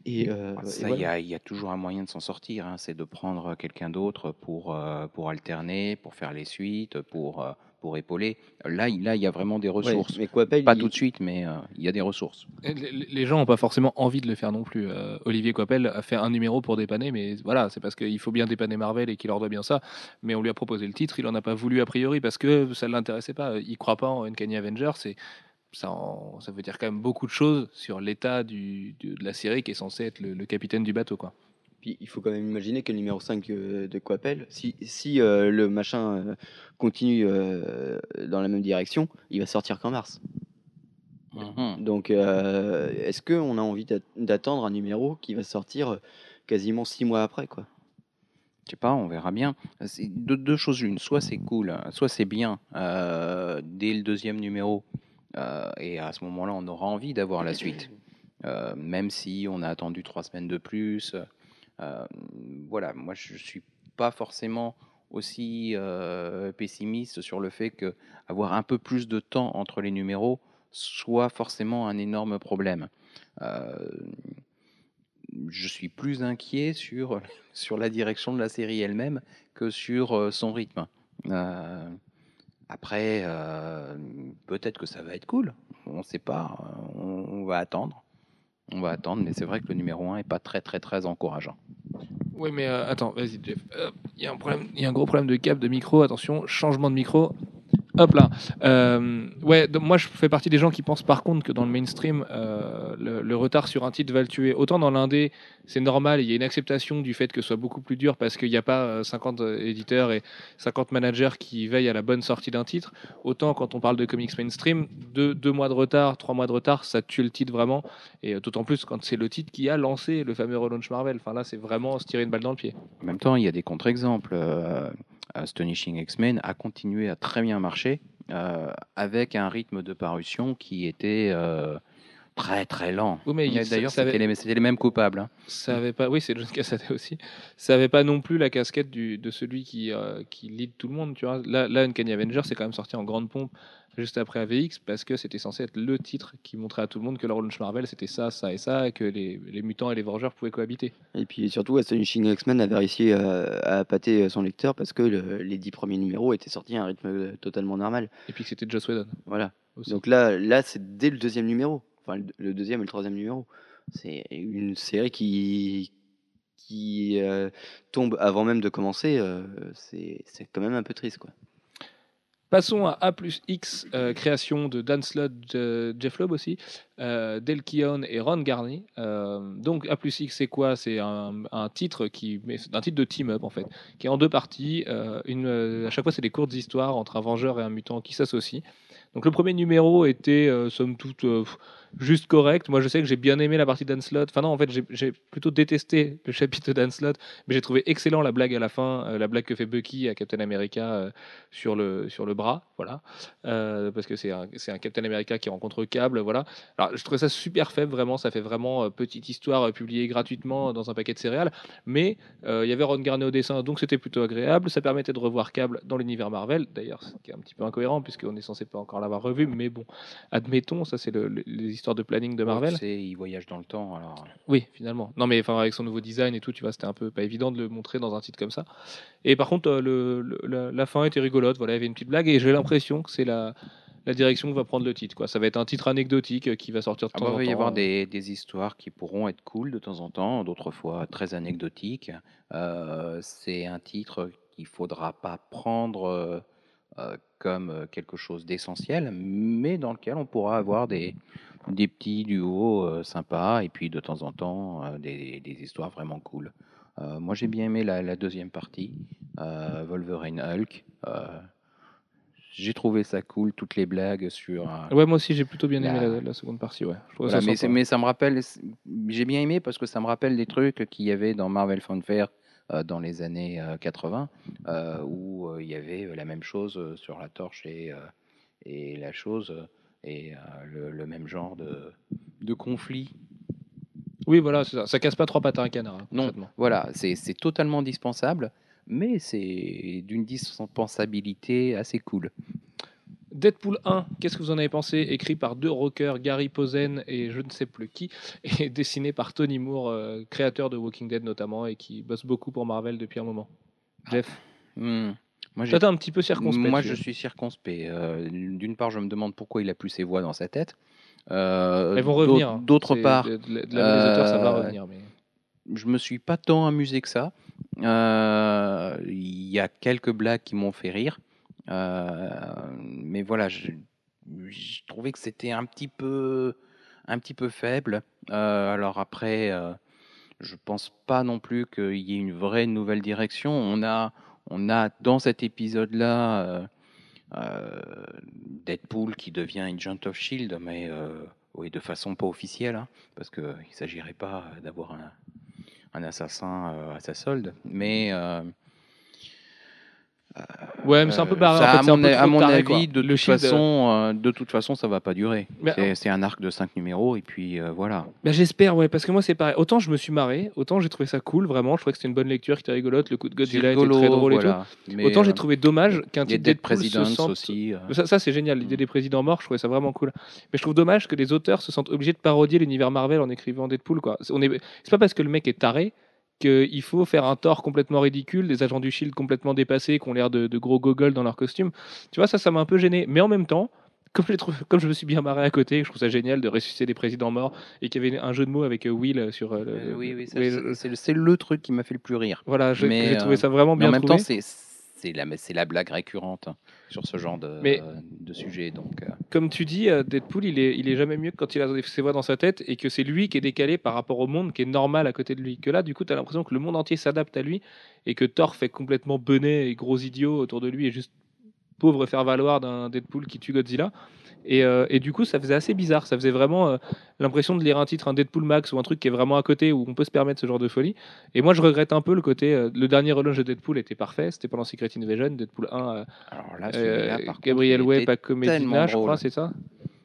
Et, euh, et ça, il voilà. y, a, il y a toujours un moyen de s'en sortir. hein, c'est de prendre quelqu'un d'autre pour, euh, pour alterner, pour faire les suites, pour, euh, pour épauler. Là, il là, il y a vraiment des Ouais, ressources. mais Coppel, Pas il- tout de suite, mais euh, il y a des ressources. Les, les gens n'ont pas forcément envie de le faire non plus. Euh, Olivier Coppel a fait un numéro pour dépanner, mais voilà, c'est parce qu'il faut bien dépanner Marvel et qu'il leur doit bien ça. Mais on lui a proposé le titre, il en a pas voulu a priori parce que ça ne l'intéressait pas. Il croit pas en Uncanny Avengers. C'est ça, en- ça veut dire quand même beaucoup de choses sur l'état du, du- de la série qui est censé être le, le capitaine du bateau. Quoi. Puis il faut quand même imaginer que le numéro 5 euh, de Coppel, si, si euh, le machin euh, continue euh, dans la même direction, il va sortir qu'en mars. Mhm. Donc euh, est-ce qu'on a envie d'att- d'attendre un numéro qui va sortir quasiment 6 mois après quoi? Je sais pas, on verra bien. Deux, deux choses l'une. Soit c'est cool, soit c'est bien euh, dès le deuxième numéro. Euh, et à ce moment-là, on aura envie d'avoir la suite. Euh, même si on a attendu trois semaines de plus. Euh, voilà, moi je suis pas forcément aussi pessimiste sur le fait que avoir un peu plus de temps entre les numéros soit forcément un énorme problème. Je suis plus inquiet sur, sur la direction de la série elle-même que sur son rythme. Après, euh, peut-être que ça va être cool. On ne sait pas. euh, On, va attendre. On va attendre, mais c'est vrai que le numéro 1 est pas très très très encourageant. Oui, mais euh, attends, vas-y, Jeff. Il y, a un y a un gros problème de câble, de micro. Attention, changement de micro. Hop là. Euh, ouais, moi je fais partie des gens qui pensent par contre que dans le mainstream, euh, le, retard sur un titre va le tuer. Autant dans l'indé, c'est normal, il y a une acceptation du fait que ce soit beaucoup plus dur parce qu'il n'y a pas euh, 50 éditeurs et 50 managers qui veillent à la bonne sortie d'un titre. Autant quand on parle de comics mainstream, deux, mois de retard, trois mois de retard, ça tue le titre vraiment. Et euh, d'autant plus quand c'est le titre qui a lancé le fameux relaunch Marvel. Enfin là, c'est vraiment se tirer une balle dans le pied. En même temps, il y a des contre-exemples. Euh, Astonishing X-Men a continué à très bien marcher euh, avec un rythme de parution qui était euh, très très lent. Oui, mais D'ailleurs, c'était les, mêmes coupables. hein. Ça avait pas, oui, c'est John Cassaday aussi. Ça avait pas non plus la casquette du, de celui qui, euh, qui lead tout le monde, tu vois. Là, là Uncanny Avenger, c'est quand même sorti en grande pompe juste après AVX parce que c'était censé être le titre qui montrait à tout le monde que le launch Marvel c'était ça, ça et ça, et que les, les mutants et les Vengeurs pouvaient cohabiter. Et puis surtout, Astonishing X-Men avait réussi à, à appâter son lecteur parce que le- les dix premiers numéros étaient sortis à un rythme euh, totalement normal. Et puis que c'était Joss Whedon Voilà. aussi. Donc là, là c'est dès le deuxième numéro. Enfin, le, deuxième et le troisième numéro. C'est une série qui, qui euh, tombe avant même de commencer. euh, c'est c'est quand même un peu triste, quoi. Passons à A plus euh, création de Dan Slott, Jeff Loeb aussi, euh, Del Keown et Ron Garney. Euh, donc A plus X, c'est quoi? C'est un, titre qui, un titre de team-up en fait, qui est en deux parties. À chaque fois, c'est des courtes histoires entre un vengeur et un mutant qui s'associent. Donc le premier numéro était, somme toute, juste correct. Moi, je sais que j'ai bien aimé la partie Dan Slott. Enfin non, en fait, j'ai- plutôt détesté le chapitre de Dan Slott, mais j'ai trouvé excellent la blague à la fin, euh, la blague que fait Bucky à Captain America euh, sur le sur le bras, voilà, Euh, parce que c'est un un Captain America qui rencontre Cable, voilà. Alors je trouvais ça super faible, vraiment, ça fait vraiment petite histoire publiée gratuitement dans un paquet de céréales, mais il y avait Ron Garney au dessin, donc c'était plutôt agréable. Ça permettait de revoir Cable dans l'univers Marvel, d'ailleurs, ce qui est un petit peu incohérent puisqu'on est censé pas encore l'avoir revu, mais bon, admettons, ça c'est le- le- les histoires de planning de Marvel. C'est, il voyage dans le temps. Alors, Oui, finalement. Non, mais enfin, avec son nouveau design et tout, tu vois, c'était un peu pas évident de le montrer dans un titre comme ça. Et par contre, euh, le, le- la, la fin était rigolote. Voilà, il y avait une petite blague et j'ai l'impression que c'est la, la direction que va prendre le titre. Quoi. Ça va être un titre anecdotique euh, qui va sortir de Ah temps bah, en il va y temps. avoir des, des histoires qui pourront être cool de temps en temps, d'autres fois très anecdotiques. Euh, c'est un titre qu'il faudra pas prendre euh, euh, comme euh, quelque chose d'essentiel, mais dans lequel on pourra avoir des, des petits duos euh, sympas et puis de temps en temps euh, des, des histoires vraiment cool. Euh, moi j'ai bien aimé la, la deuxième partie, Wolverine Hulk. J'ai trouvé ça cool, toutes les blagues sur... Ouais, moi aussi, j'ai plutôt bien aimé La- la, la seconde partie. Ouais. Je trouve voilà, ça mais, mais ça me rappelle, j'ai bien aimé parce que ça me rappelle des trucs qu'il y avait dans Marvel Fanfare dans les années euh, 80, euh, où euh, il y avait euh, la même chose euh, sur la torche et, euh, et la chose, euh, et euh, le, le même genre de, de conflit. Oui, voilà, ça. Ça casse pas trois pattes à un canard. hein, Non, voilà, c'est c'est totalement dispensable, mais c'est d'une dispensabilité assez cool. Deadpool 1, qu'est-ce que vous en avez pensé? Écrit par deux rockers, Gary Posen et je ne sais plus qui, et dessiné par Tony Moore, euh, créateur de Walking Dead notamment, et qui bosse beaucoup pour Marvel depuis un moment. Jeff? Moi, j'ai toi t'es un petit peu circonspect. Moi, je suis circonspect. Euh, D'une part, je me demande pourquoi il a plus ses voix dans sa tête. Euh, Elles vont revenir. D'autre part, de, de, de la main des auteurs, ça va revenir. Mais... je me suis pas tant amusé que ça. Il y a quelques blagues qui m'ont fait rire. Euh, mais voilà, je, je trouvais que c'était un petit peu, un petit peu faible. Euh, alors après, euh, je pense pas non plus qu'il y ait une vraie nouvelle direction. On a, on a dans cet épisode-là euh, Deadpool qui devient Agent of Shield, mais oui, de façon pas officielle, hein, parce qu'il ne s'agirait pas d'avoir un, un assassin à sa solde. Mais Ouais, mais c'est un peu barré. ça, en fait, à mon, peu à trop mon taré, avis, quoi. de le toute, Shield, euh, façon, euh, de toute façon, ça va pas durer. C'est- un arc de 5 numéros, et puis euh, voilà. Bah, J'espère, ouais, parce que moi c'est pareil. Autant je me suis marré, autant j'ai trouvé ça cool, vraiment. Je trouvais que c'était une bonne lecture, qui était rigolote. Le coup de Godzilla était très drôle et tout. Mais, Autant j'ai euh, trouvé dommage qu'un type Dead Deadpool se sente. aussi. euh. Ça, ça, c'est génial, l'idée des présidents morts, je trouvais ça vraiment cool. Mais je trouve dommage que les auteurs se sentent obligés de parodier l'univers Marvel en écrivant Deadpool. Quoi. C'est- est... c'est pas parce que le mec est taré qu'il faut faire un Thor complètement ridicule, des agents du Shield complètement dépassés, qui ont l'air de, de gros gogoles dans leur costume. Tu vois, ça, ça m'a un peu gêné. Mais en même temps, comme je, trouvé, comme je me suis bien marré à côté, je trouve ça génial de ressusciter des présidents morts et qu'il y avait un jeu de mots avec euh, Will sur. euh, le- Euh, oui, oui, c'est- le- le truc qui m'a fait le plus rire. Voilà, j'ai trouvé ça vraiment Mais bien en même trouvé. temps, c'est c'est la, blague récurrente sur ce genre de, Mais- de sujet. Donc, euh, comme tu dis, euh, Deadpool, il est, il est jamais mieux que quand il a ses voix dans sa tête et que c'est lui qui est décalé par rapport au monde qui est normal à côté de lui. Que là, du coup, tu as l'impression que le monde entier s'adapte à lui et que Thor fait complètement benet et gros idiot autour de lui et juste pauvre faire valoir d'un Deadpool qui tue Godzilla. Et, euh, et du coup, ça faisait assez bizarre. Ça faisait vraiment euh, l'impression de lire un titre, un Deadpool Max ou un truc qui est vraiment à côté où on peut se permettre ce genre de folie. Et moi, je regrette un peu le côté. euh, le dernier relaunch de Deadpool était parfait. C'était pendant Secret Invasion. Deadpool 1, euh, Alors là, contre, Gabriel Paco Medina, tellement je crois, c'est ça?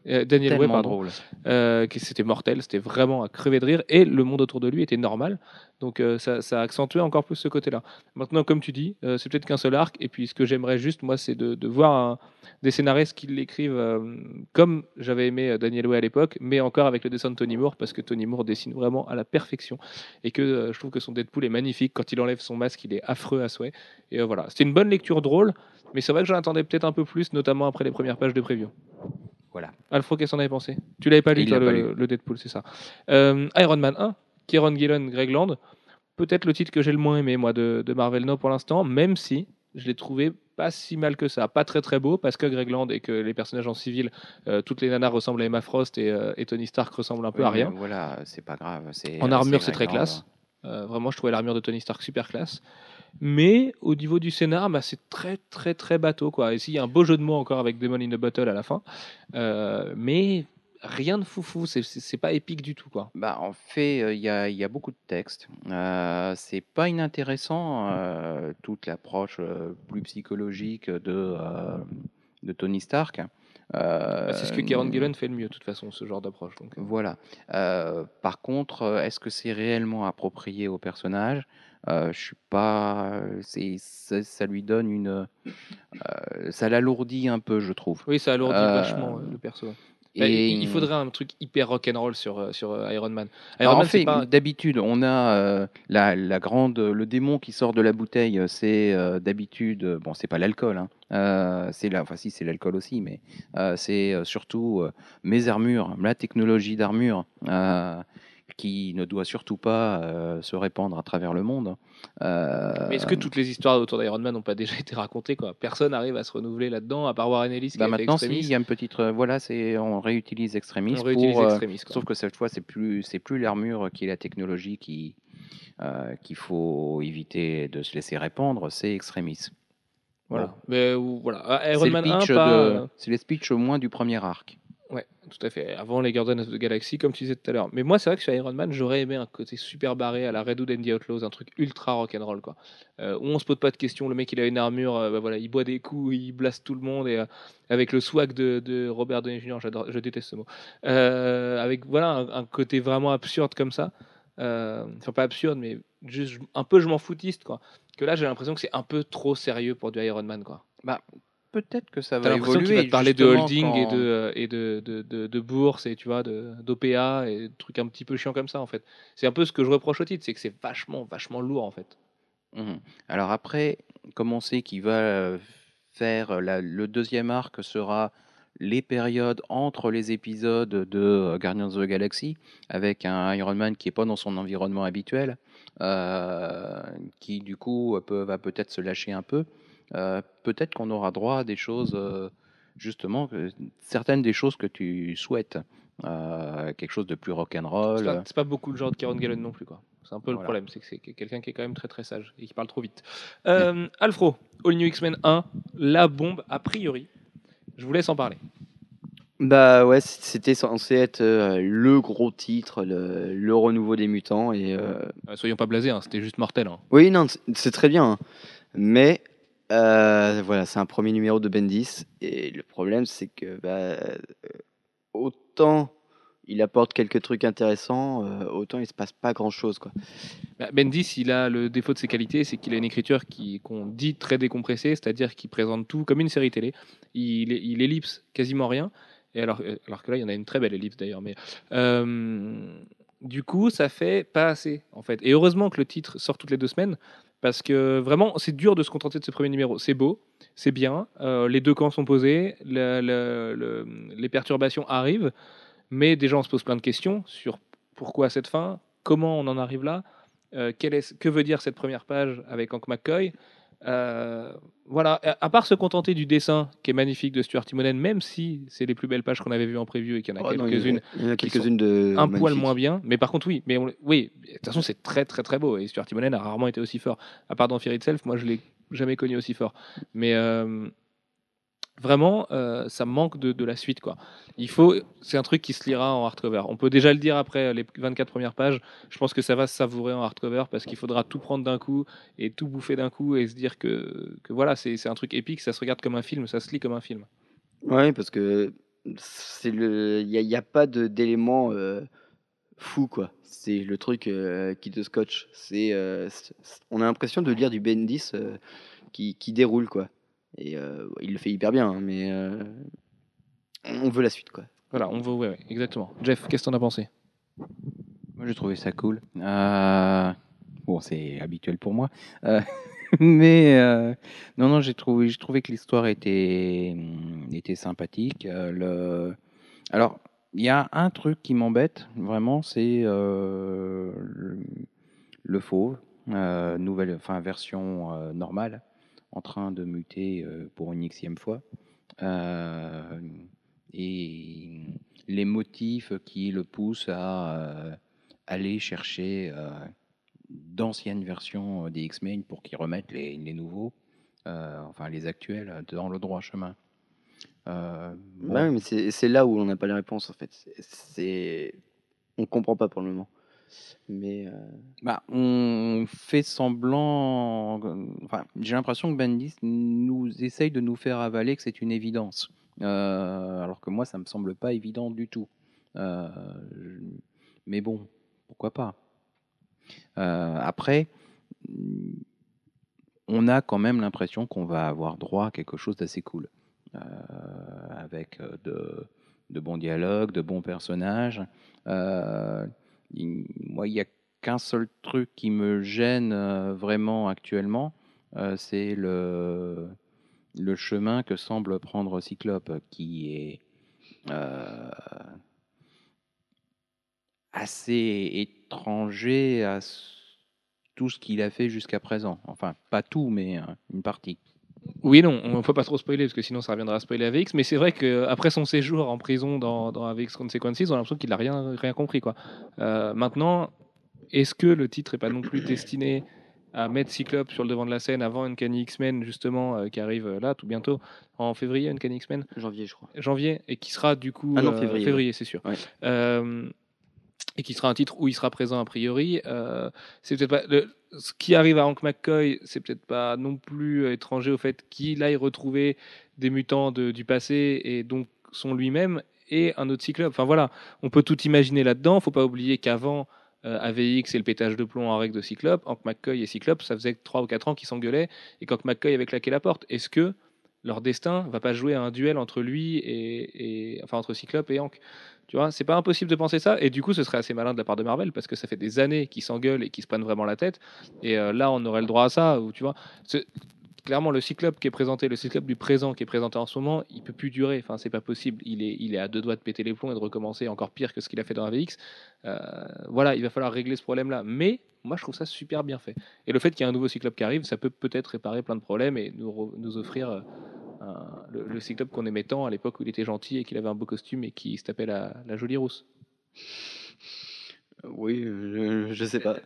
Euh, Daniel Way, pardon. drôle. Euh, c'était mortel, c'était vraiment à crever de rire, et le monde autour de lui était normal, donc euh, ça, ça a accentué encore plus ce côté-là. Maintenant, comme tu dis, c'est peut-être qu'un seul arc, et puis ce que j'aimerais juste, moi, c'est de, de voir un- des scénaristes qui l'écrivent comme j'avais aimé Daniel Way à l'époque, mais encore avec le dessin de Tony Moore, parce que Tony Moore dessine vraiment à la perfection, et que je trouve que son Deadpool est magnifique, quand il enlève son masque, il est affreux à souhait, et voilà, c'était une bonne lecture drôle, mais c'est vrai que j'en attendais peut-être un peu plus, notamment après les premières pages de preview. Voilà. Alfro, qu'est-ce que t'en avais pensé? Tu l'avais pas lu, toi, pas le, le Deadpool, c'est ça. Euh, Iron Man 1, Kieron Gillen, Greg Land, peut-être le titre que j'ai le moins aimé, moi, de, de Marvel Now pour l'instant, même si je l'ai trouvé pas si mal que ça. Pas très très beau, parce que Greg Land et que les personnages en civil, euh, toutes les nanas ressemblent à Emma Frost et, euh, et Tony Stark ressemblent un peu à Oui, rien. Voilà, c'est pas grave. c'est- En armure, c'est très classe. Euh, vraiment, je trouvais l'armure de Tony Stark super classe. Mais au niveau du scénar, bah, c'est très très très bateau. Quoi. Et s'il y a un beau jeu de mots encore avec Demon in a Bottle à la fin, euh, mais rien de foufou, c'est- pas épique du tout. Quoi. Bah, en fait, euh, il y, a, il y a beaucoup de textes. Euh, c'est pas inintéressant, euh, toute l'approche plus psychologique de, de Tony Stark. Euh, Bah, c'est ce que Kieron Gillen fait le mieux, de toute façon, ce genre d'approche. Voilà. Euh, par contre, est-ce que c'est réellement approprié au personnage? Je suis pas. C'est ça, ça lui donne une. euh, ça l'alourdit un peu, je trouve. Oui, ça alourdit Euh, vachement euh, le perso. Bah, Et il faudrait un truc hyper rock'n'roll sur, euh, sur euh, Iron Man. Iron en Man, c'est fait, pas... d'habitude, on a euh, la, la grande, le démon qui sort de la bouteille. euh, C'est euh, d'habitude, euh, bon, c'est pas l'alcool, hein, euh, c'est la, enfin si, c'est l'alcool aussi, mais euh, c'est euh, surtout euh, mes armures, la technologie d'armure, euh, qui ne doit surtout pas euh, se répandre à travers le monde. Euh, Mais est-ce que toutes les histoires autour d'Iron Man n'ont pas déjà été racontées quoi? Personne n'arrive à se renouveler là-dedans, à part Warren Ellis qui bah, a maintenant, si, il y a une petite, euh, voilà, c'est, on réutilise Extremis On réutilise pour, euh, Extremis. Sauf que cette fois, c'est plus, c'est plus l'armure qui est la technologie qui, euh, qu'il faut éviter de se laisser répandre, c'est Extremis. Voilà. Mais voilà. Ah, Iron le Man 1, pitch pas... de- c'est les speeches au moins du premier arc. Ouais, tout à fait. Avant les Guardians of the Galaxy, comme tu disais tout à l'heure. Mais moi, c'est vrai que sur Iron Man, j'aurais aimé un côté super barré à la Red Hood and the Outlaws, un truc ultra rock'n'roll, quoi. Euh, où on se pose pas de questions. Le mec, il a une armure, euh, bah voilà, il boit des coups, il blaste tout le monde, et euh, avec le swag de, Robert Downey Jr., j'adore, je déteste ce mot. Euh, avec voilà un, côté vraiment absurde comme ça. Enfin, pas absurde, mais juste un peu je m'en foutiste, quoi. Que là, j'ai l'impression que c'est un peu trop sérieux pour du Iron Man, quoi. Peut-être que ça va l'impression qu'il évoluer. va te parler de holding et de, euh, et de, de, de, de bourse et tu vois de d'OPA et de trucs un petit peu chiants comme ça en fait. C'est un peu ce que je reproche au titre, c'est que c'est vachement vachement lourd en fait. Mhm. Alors après, comme on sait qu'il va euh, faire la- le deuxième arc sera les périodes entre les épisodes de euh, Guardians of the Galaxy, avec un Iron Man qui n'est pas dans son environnement habituel, euh, qui du coup peut- va peut-être se lâcher un peu. Euh, peut-être qu'on aura droit à des choses, euh, justement, certaines des choses que tu souhaites. Euh, quelque chose de plus rock'n'roll. pas, c'est pas beaucoup le genre de Kieron Gillen non plus quoi. C'est un peu le problème, c'est que c'est quelqu'un qui est quand même très très sage et qui parle trop vite. Euh, Alfro, All New X-Men 1, la bombe a priori. Je vous laisse en parler. Bah ouais, c'était censé être euh, le gros titre, le, le renouveau des mutants. Et euh, Euh, soyons pas blasés, hein, c'était juste mortel. hein. oui, non, c'est très bien. hein. Mais euh, voilà, c'est un premier numéro de Bendis. Et le problème, c'est que bah, euh, autant il apporte quelques trucs intéressants, euh, autant il se passe pas grand chose. Bah, Bendis, il a le défaut de ses qualités, c'est qu'il a une écriture qui qu'on dit très décompressée, c'est-à-dire qu'il présente tout comme une série télé. Il, ellipse quasiment rien. Et alors, alors que là, il y en a une très belle ellipse d'ailleurs. Mais du coup, ça fait pas assez en fait. Et heureusement que le titre sort toutes les deux semaines, parce que vraiment, c'est dur de se contenter de ce premier numéro. C'est beau, c'est bien. euh, les deux camps sont posés, le- le- le- les perturbations arrivent, mais déjà on se pose plein de questions sur pourquoi cette fin, comment on en arrive là. Euh, quel que veut dire cette première page avec Hank McCoy Euh, Voilà, à part se contenter du dessin qui est magnifique de Stuart Timonen, même si c'est les plus belles pages qu'on avait vues en preview et qu'il y en a Oh quelques-unes quelques-unes de un poil moins bien, mais par contre oui, mais on- oui, de toute façon c'est très très très beau. Et Stuart Timonen a rarement été aussi fort. À part dans Fear Itself, moi je l'ai jamais connu aussi fort. Mais euh, vraiment, euh, ça manque de, la suite. quoi. Il faut, c'est un truc qui se lira en hardcover. On peut déjà le dire après les 24 premières pages. Je pense que ça va se savourer en hardcover parce qu'il faudra tout prendre d'un coup et tout bouffer d'un coup et se dire que, voilà, c'est un truc épique, ça se regarde comme un film, ça se lit comme un film. Ouais, parce que c'est le, il y, a- pas de d'éléments euh, fous quoi. C'est le truc euh, qui te scotche. Euh, c'est- on a l'impression de lire du Bendis euh, qui, qui déroule quoi. Et euh, il le fait hyper bien, hein, mais euh, on veut la suite quoi. Voilà, on veut, ouais, ouais, exactement. Jeff, qu'est-ce que t'en as pensé? Moi, j'ai trouvé ça cool. Euh, Bon, c'est habituel pour moi. Euh, Mais euh, non, non, j'ai trouvé, j'ai trouvé que l'histoire était, était sympathique. Euh, le... Alors, il y a un truc qui m'embête, vraiment, c'est euh, le, le fauve, euh, nouvelle, enfin, version euh, normale, en train de muter euh, pour une xème fois. Euh, et les motifs qui le poussent à euh, aller chercher d'anciennes versions des X-Men pour qu'ils remettent les, nouveaux, enfin les actuels, dans le droit chemin. Euh, mais c'est là où on n'a pas les réponses en fait. C'est, on comprend pas pour le moment. Mais euh, Bah, on fait semblant. Enfin, j'ai l'impression que Bendis nous essaye de nous faire avaler que c'est une évidence. Euh, alors que moi, ça me semble pas évident du tout. Euh, mais bon, pourquoi pas. Après, on a quand même l'impression qu'on va avoir droit à quelque chose d'assez cool. Avec de, de bons dialogues, de bons personnages. Moi, il n'y a qu'un seul truc qui me gêne euh, vraiment actuellement, euh, c'est le, chemin que semble prendre Cyclope, qui est euh, assez étranger à tout ce qu'il a fait jusqu'à présent. Enfin, pas tout, mais une partie. Oui, non, on ne faut pas trop spoiler parce que sinon ça reviendra à spoiler AVX. Mais c'est vrai qu'après son séjour en prison dans, dans AVX Consequences, on a l'impression qu'il n'a rien, rien compris. Quoi. Euh, maintenant, est-ce que le titre n'est pas non plus destiné à mettre Cyclope sur le devant de la scène avant Uncanny X-Men, justement, euh, qui arrive euh, là tout bientôt, en février, Uncanny X-Men? Janvier, je crois. janvier et qui sera du coup Ah non, euh, février, c'est sûr Ouais. Et qui sera un titre où il sera présent a priori euh, c'est peut-être pas ce qui arrive à Hank McCoy c'est peut-être pas non plus euh, étranger au fait qu'il aille retrouver des mutants du passé et donc son lui-même et un autre cyclope enfin voilà on peut tout imaginer là-dedans faut pas oublier qu'avant euh, AVX et le pétage de plomb en règle de Cyclope, Hank McCoy et Cyclope, ça faisait 3 ou 4 ans qu'ils s'engueulaient et qu'Hank McCoy avait claqué la porte. Est-ce que leur destin va pas jouer à un duel entre lui et- enfin entre Cyclope et Hank? Tu vois, c'est pas impossible de penser ça. Et du coup, ce serait assez malin de la part de Marvel parce que ça fait des années qu'ils s'engueulent et qu'ils se prennent vraiment la tête. Et euh, là, on aurait le droit à ça. Tu vois, clairement, le Cyclope qui est présenté, le Cyclope du présent qui est présenté en ce moment, il peut plus durer. Enfin, c'est pas possible. Il est, il est à deux doigts de péter les plombs et de recommencer encore pire que ce qu'il a fait dans AVX. Euh, voilà, il va falloir régler ce problème-là. Mais moi, je trouve ça super bien fait. Et le fait qu'il y ait un nouveau Cyclope qui arrive, ça peut peut-être réparer plein de problèmes et nous offrir euh, un- le, le Cyclope qu'on aimait tant à l'époque où il était gentil et qu'il avait un beau costume et qui se tapait la, la jolie rousse. Oui, je, je sais pas.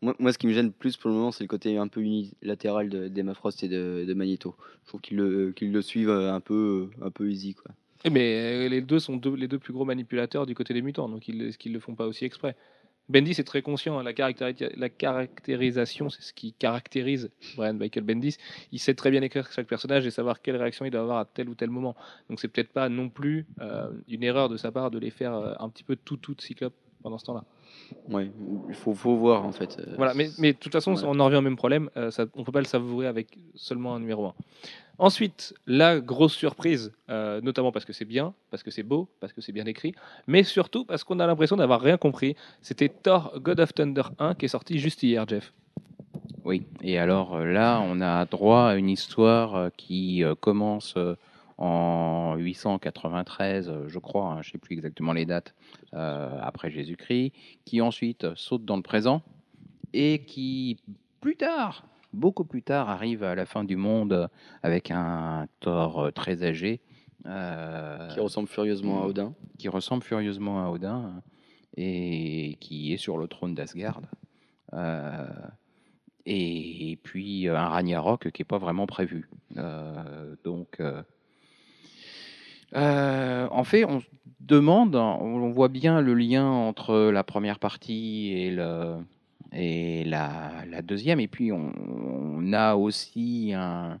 Moi, moi, ce qui me gêne plus pour le moment, c'est le côté un peu unilatéral de- d'Emma Frost et de, de Magneto. Je trouve qu'ils le, qu'ils le suivent un peu, un peu easy, quoi. Eh, Mais euh, les deux sont deux- les deux plus gros manipulateurs du côté des mutants, donc ils ne le font pas aussi exprès? Bendis est très conscient, hein, la, caractéri- la caractérisation, c'est ce qui caractérise Brian Michael Bendis. Il sait très bien écrire chaque personnage et savoir quelle réaction il doit avoir à tel ou tel moment. Donc c'est peut-être pas non plus euh, une erreur de sa part de les faire euh, un petit peu tout tout cyclope pendant ce temps-là. Ouais, il faut, faut voir, en fait. euh, Voilà, mais, mais de toute façon, on en revient au même problème. euh, ça, on peut pas le savourer avec seulement un numéro 1. Ensuite, la grosse surprise, euh, notamment parce que c'est bien, parce que c'est beau, parce que c'est bien écrit, mais surtout parce qu'on a l'impression d'avoir rien compris. C'était Thor God of Thunder 1 qui est sorti juste hier, Jeff. Oui, et alors euh, là, on a droit à une histoire euh, qui commence en 893, euh, je crois, hein, je ne sais plus exactement les dates, après Jésus-Christ, qui ensuite saute dans le présent et qui, plus tard, beaucoup plus tard, arrive à la fin du monde euh, avec un Thor euh, très âgé. euh, Qui ressemble furieusement à Odin. qui ressemble furieusement à Odin et qui est sur le trône d'Asgard. Euh, et, puis un Ragnarok qui n'est pas vraiment prévu. Euh, donc, euh, en fait, on se demande, on voit bien le lien entre la première partie et, le, et la, deuxième, et puis on, a aussi euh,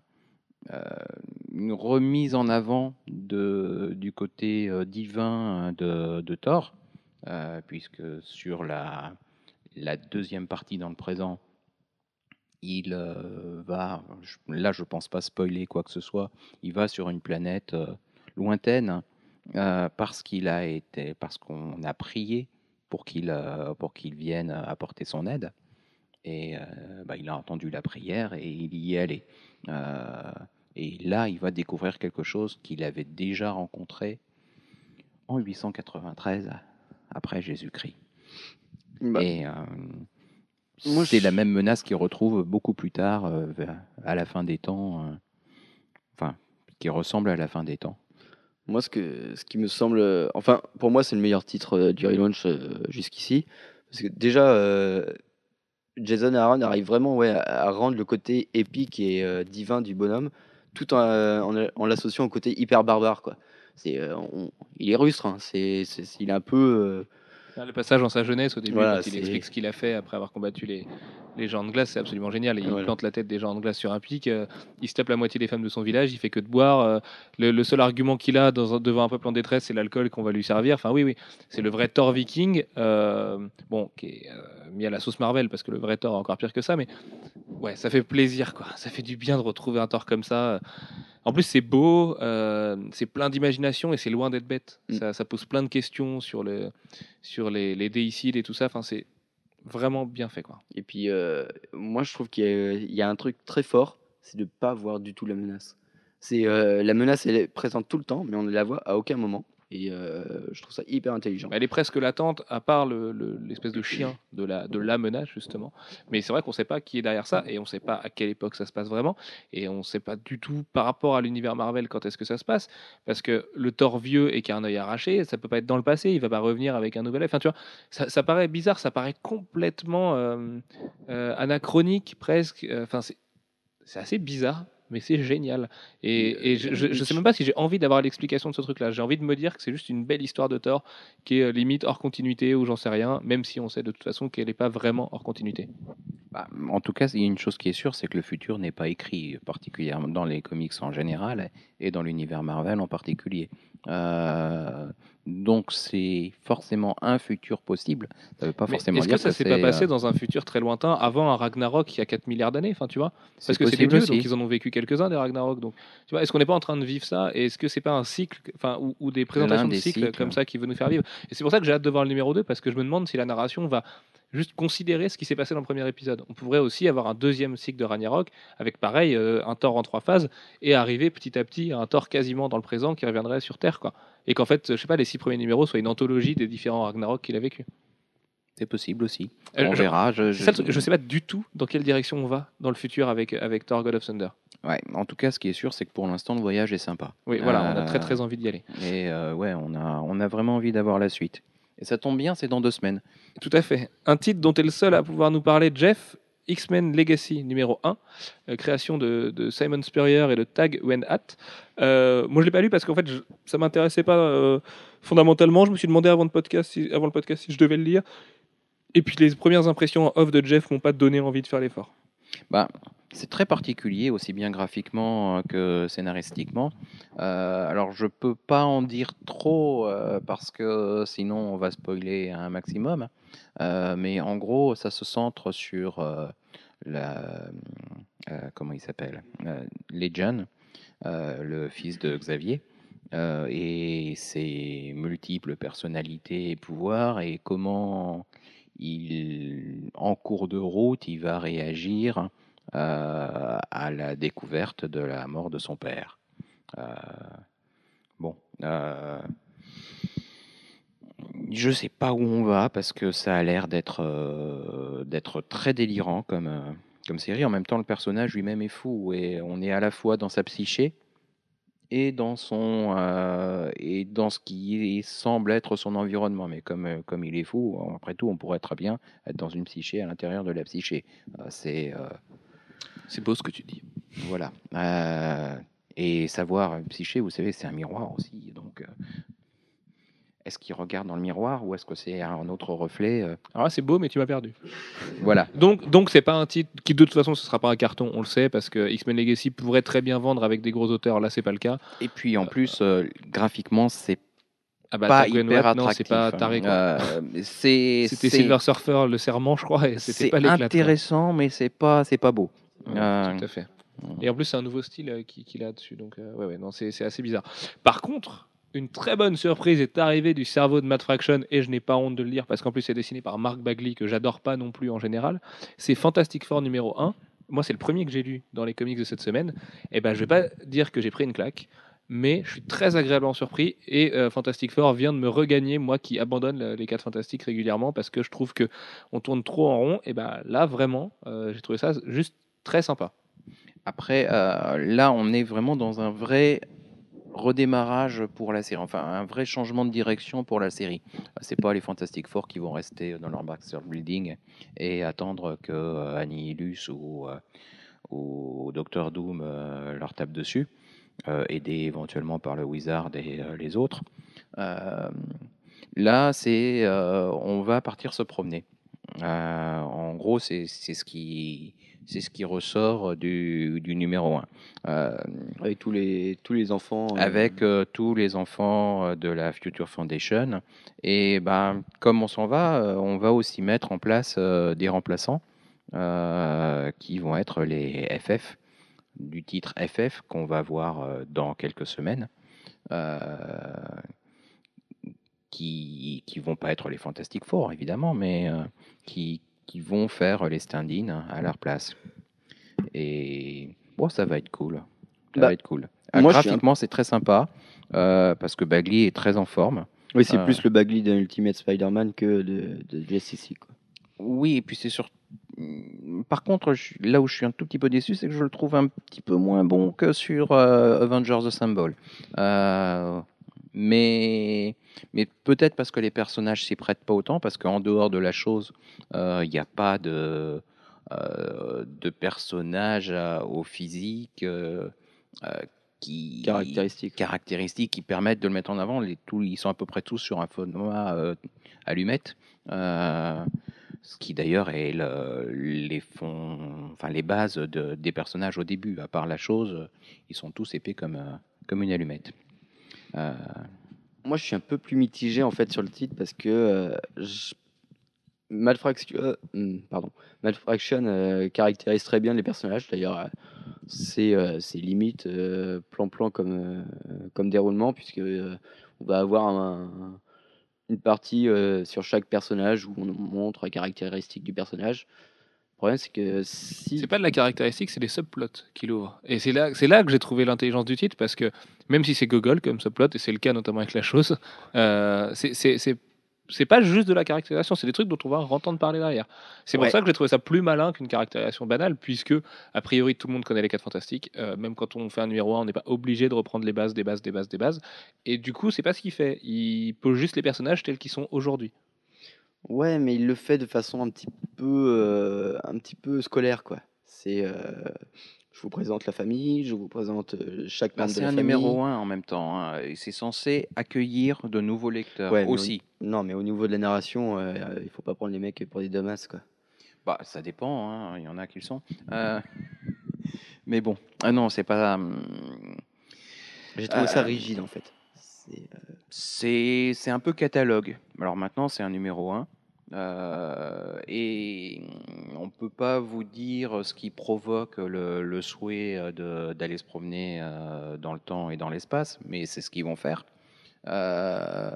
une remise en avant du côté euh, divin de, Thor, euh, puisque sur la, deuxième partie dans le présent, il va, là je pense pas spoiler quoi que ce soit, il va sur une planète lointaine parce qu'il a été, parce qu'on a prié pour qu'il euh, pour qu'il vienne apporter son aide. Et euh, bah, il a entendu la prière et il y est allé. Euh, et là, il va découvrir quelque chose qu'il avait déjà rencontré en 893 après Jésus-Christ. Bah, Et c'est je- la même menace qu'il retrouve beaucoup plus tard, euh, à la fin des temps, euh, enfin, qui ressemble à la fin des temps. Moi, ce, que, ce qui me semble. euh, Enfin, pour moi, c'est le meilleur titre euh, du relaunch euh, jusqu'ici. Parce que déjà, euh, Jason Aaron arrive vraiment ouais, à, rendre le côté épique et euh, divin du bonhomme, tout en, en, en l'associant au côté hyper barbare. Quoi. Euh, on- il est rustre, hein, c'est, il est un peu. Le passage dans sa jeunesse au début, Voilà, quand il explique ce qu'il a fait après avoir combattu les, les géants de glace, c'est absolument génial. Et il Voilà. plante la tête des géants de glace sur un pic, euh, il se tape la moitié des femmes de son village, il fait que de boire. euh, le, le seul argument qu'il a dans devant un peuple en détresse, c'est l'alcool qu'on va lui servir. Enfin, oui, oui, c'est le vrai Thor viking, euh, bon, qui est mis à la sauce Marvel, parce que le vrai Thor est encore pire que ça, mais ouais, ça fait plaisir, quoi. Ça fait du bien de retrouver un Thor comme ça. En plus, c'est beau, euh, c'est plein d'imagination et c'est loin d'être bête. Mm. Ça, ça pose plein de questions sur, le, sur les, les déicides et tout ça. Enfin, c'est vraiment bien fait, quoi. Et puis, euh, moi, je trouve qu'il y a, un truc très fort, c'est de ne pas voir du tout la menace. C'est euh, la menace, elle est présente tout le temps, mais on ne la voit à aucun moment. Et euh, je trouve ça hyper intelligent. Elle est presque latente, à part le- le- l'espèce de chien de la, menace, justement. Mais c'est vrai qu'on ne sait pas qui est derrière ça, et on ne sait pas à quelle époque ça se passe vraiment, et on ne sait pas du tout par rapport à l'univers Marvel quand est-ce que ça se passe, parce que le Thor vieux et qui a un œil arraché, ça peut pas être dans le passé, il va pas revenir avec un nouvel œil. Enfin, tu vois, ça, paraît bizarre, ça paraît complètement euh, euh, anachronique, presque. Enfin, c'est assez bizarre. Mais c'est génial. Et, et je, je sais même pas si j'ai envie d'avoir l'explication de ce truc-là. J'ai envie de me dire que c'est juste une belle histoire de Thor qui est euh, limite hors continuité ou j'en sais rien, même si on sait de toute façon qu'elle n'est pas vraiment hors continuité. Bah, en tout cas, il y a une chose qui est sûre, c'est que le futur n'est pas écrit, particulièrement dans les comics en général et dans l'univers Marvel en particulier. Euh, donc c'est forcément un futur possible. Ça veut pas Mais forcément Est-ce dire que ça s'est pas passé euh, dans un futur très lointain, avant un Ragnarok il y a 4 milliards d'années Enfin, tu vois? Parce que c'est des dieux, aussi. donc ils en ont vécu quelques-uns des Ragnarok. Donc, tu vois, est-ce qu'on n'est pas en train de vivre ça? Et est-ce que c'est pas un cycle, enfin, ou, ou des présentations de cycles cycles. comme ça qui veut nous faire vivre? Et c'est pour ça que j'ai hâte de voir le numéro 2 parce que je me demande si la narration va juste considérer ce qui s'est passé dans le premier épisode. On pourrait aussi avoir un deuxième cycle de Ragnarok avec pareil euh, un Thor en trois phases et arriver petit à petit à un Thor quasiment dans le présent qui reviendrait sur Terre, quoi. Et qu'en fait, je sais pas, les six premiers numéros soient une anthologie des différents Ragnarok qu'il a vécu. C'est possible aussi. Euh, On je- verra. Je, je- ça sais pas du tout dans quelle direction on va dans le futur avec, avec Thor God of Thunder. Ouais, en tout cas, ce qui est sûr, c'est que pour l'instant, le voyage est sympa. Oui, voilà, on a Euh, très très envie d'y aller. Et euh, ouais, on a, on a vraiment envie d'avoir la suite. Et ça tombe bien, c'est dans deux semaines. Tout à fait. Un titre dont est le seul à pouvoir nous parler, Jeff, X-Men Legacy numéro 1, euh, création de, de Simon Spurrier et de Tag Wenhat. Euh, moi, je l'ai pas lu parce qu'en fait, je, ça m'intéressait pas euh, fondamentalement. Je me suis demandé avant, de podcast, si- avant le podcast si je devais le lire. Et puis, les premières impressions en off de Jeff m'ont pas donné envie de faire l'effort. Bah, c'est très particulier, aussi bien graphiquement euh, que scénaristiquement. Euh, alors, je peux pas en dire trop euh, parce que sinon on va spoiler un maximum. Mais en gros, ça se centre sur la, comment il s'appelle, Legion, le fils de Xavier. et ses multiples personnalités et pouvoirs et comment il, en cours de route, il va réagir euh, à la découverte de la mort de son père. Euh, bon, euh, je sais pas où on va parce que ça a l'air d'être très délirant comme série. En même temps, le personnage lui-même est fou et on est à la fois dans sa psyché et dans son et dans ce qui semble être son environnement. Mais comme il est fou, après tout, on pourrait très bien être dans une psyché à l'intérieur de la psyché. C'est C'est beau ce que tu dis. voilà. Euh, et savoir, Psyché, vous savez, c'est un miroir aussi. Donc, euh, est-ce qu'il regarde dans le miroir ou est-ce que c'est un autre reflet euh, Alors là, c'est beau, mais tu m'as perdu. Voilà. Donc, donc c'est pas un titre qui, de toute façon, ce sera pas un carton, on le sait, parce que X-Men Legacy pourrait très bien vendre avec des gros auteurs. Là, c'est pas le cas. Et puis en plus, euh, graphiquement, c'est Ah bah, pas hyper Web, non, attractif. c'est pas taré. hein. Euh, c'est C'était c'est- Silver Surfer, le serment, je crois, et c'était C'est pas l'éclat. quoi. intéressant, mais c'est pas, c'est pas beau. Euh, Tout à fait. Et en plus, c'est un nouveau style euh, qui- qu'il a dessus. Donc, euh, ouais, ouais, non, c'est assez bizarre. Par contre, une très bonne surprise est arrivée du cerveau de Matt Fraction, et je n'ai pas honte de le dire, parce qu'en plus, c'est dessiné par Mark Bagley, que j'adore pas non plus en général. C'est Fantastic Four numéro 1. Moi, c'est le premier que j'ai lu dans les comics de cette semaine. Et ben, je vais pas dire que j'ai pris une claque, mais je suis très agréablement surpris. Et euh, Fantastic Four vient de me regagner, moi qui abandonne le- les 4 Fantastiques régulièrement, parce que je trouve que on tourne trop en rond. Et ben là, vraiment, euh, j'ai trouvé ça juste très sympa. Après, euh, là, on est vraiment dans un vrai redémarrage pour la série, enfin un vrai changement de direction pour la série. C'est pas les Fantastic Four qui vont rester dans leur Baxter Building et attendre que euh, Annihilus ou, euh, ou Docteur Doom euh, leur tape dessus, euh, aidés éventuellement par le Wizard et euh, les autres. Euh, là, c'est euh, on va partir se promener. Euh, en gros, c'est ce qui c'est ce qui ressort du, du numéro 1. Avec tous les, tous les enfants. euh, avec euh, tous les enfants euh, de la Future Foundation. Et ben, comme on s'en va, euh, on va aussi mettre en place euh, des remplaçants euh, qui vont être les FF, du titre FF qu'on va voir euh, dans quelques semaines. euh, qui qui vont pas être les Fantastic Four évidemment, mais euh, qui, qui vont faire les stand-in à leur place. Et bon, ça va être cool. Ça Bah, va être cool. Moi, graphiquement, c'est très sympa euh, parce que Bagley est très en forme. Oui, c'est Euh, plus le Bagley d'un Ultimate Spider-Man que de, de quoi. Oui, et puis c'est sur. Par contre, je- là où je suis un tout petit peu déçu, c'est que je le trouve un petit peu moins bon que sur euh, Avengers Assemble. Euh, mais mais peut-être parce que les personnages s'y prêtent pas autant, parce qu'en dehors de la chose, euh, il n'y a pas de, euh, de personnages euh, au physique euh, euh, qui Caractéristique. caractéristiques qui permettent de le mettre en avant. Les, tous, ils sont à peu près tous sur un format euh, allumette, euh, ce qui d'ailleurs est le- les, fonds, enfin, les bases de- des personnages au début. À part la chose, ils sont tous épais comme, euh, comme une allumette. Euh, Moi, je suis un peu plus mitigé en fait sur le titre parce que euh, je- euh, hmm, pardon, Mad Fraction euh, caractérise très bien les personnages. D'ailleurs, euh, c'est limite plan-plan comme, comme déroulement puisque on va avoir un- une partie sur chaque personnage où on montre les caractéristiques du personnage. Problème, c'est que si C'est pas de la caractéristique, c'est des subplots qui l'ouvrent. Et c'est là, c'est là que j'ai trouvé l'intelligence du titre, parce que même si c'est Gogol comme subplot, et c'est le cas notamment avec la chose, euh, c'est- c'est c'est- c'est pas juste de la caractérisation, c'est des trucs dont on va entendre parler derrière. C'est pour Ouais. ça que j'ai trouvé ça plus malin qu'une caractérisation banale, puisque a priori tout le monde connaît les 4 fantastiques. Euh, même quand on fait un numéro 1, on n'est pas obligé de reprendre les bases, des bases, des bases, des bases. Et du coup, c'est pas ce qu'il fait. Il pose juste les personnages tels qu'ils sont aujourd'hui. Ouais, mais il le fait de façon un petit peu, euh, un petit peu scolaire, quoi. C'est, euh, je vous présente la famille, je vous présente euh, chaque bah, membre de c'est la un famille. numéro 1 en même temps. hein, et c'est censé accueillir de nouveaux lecteurs Ouais, mais au- aussi. Non, mais au niveau de la narration, euh, il faut pas prendre les mecs pour des damas, quoi. Bah, ça dépend, hein, il y en a qui le sont. Mais bon, ah non, c'est pas. hum, J'ai trouvé ça rigide, en fait. C'est, euh, C'est un peu catalogue. Alors maintenant, c'est un numéro 1. et on ne peut pas vous dire ce qui provoque le, souhait euh, d'aller se promener euh, dans le temps et dans l'espace, mais c'est ce qu'ils vont faire. Euh,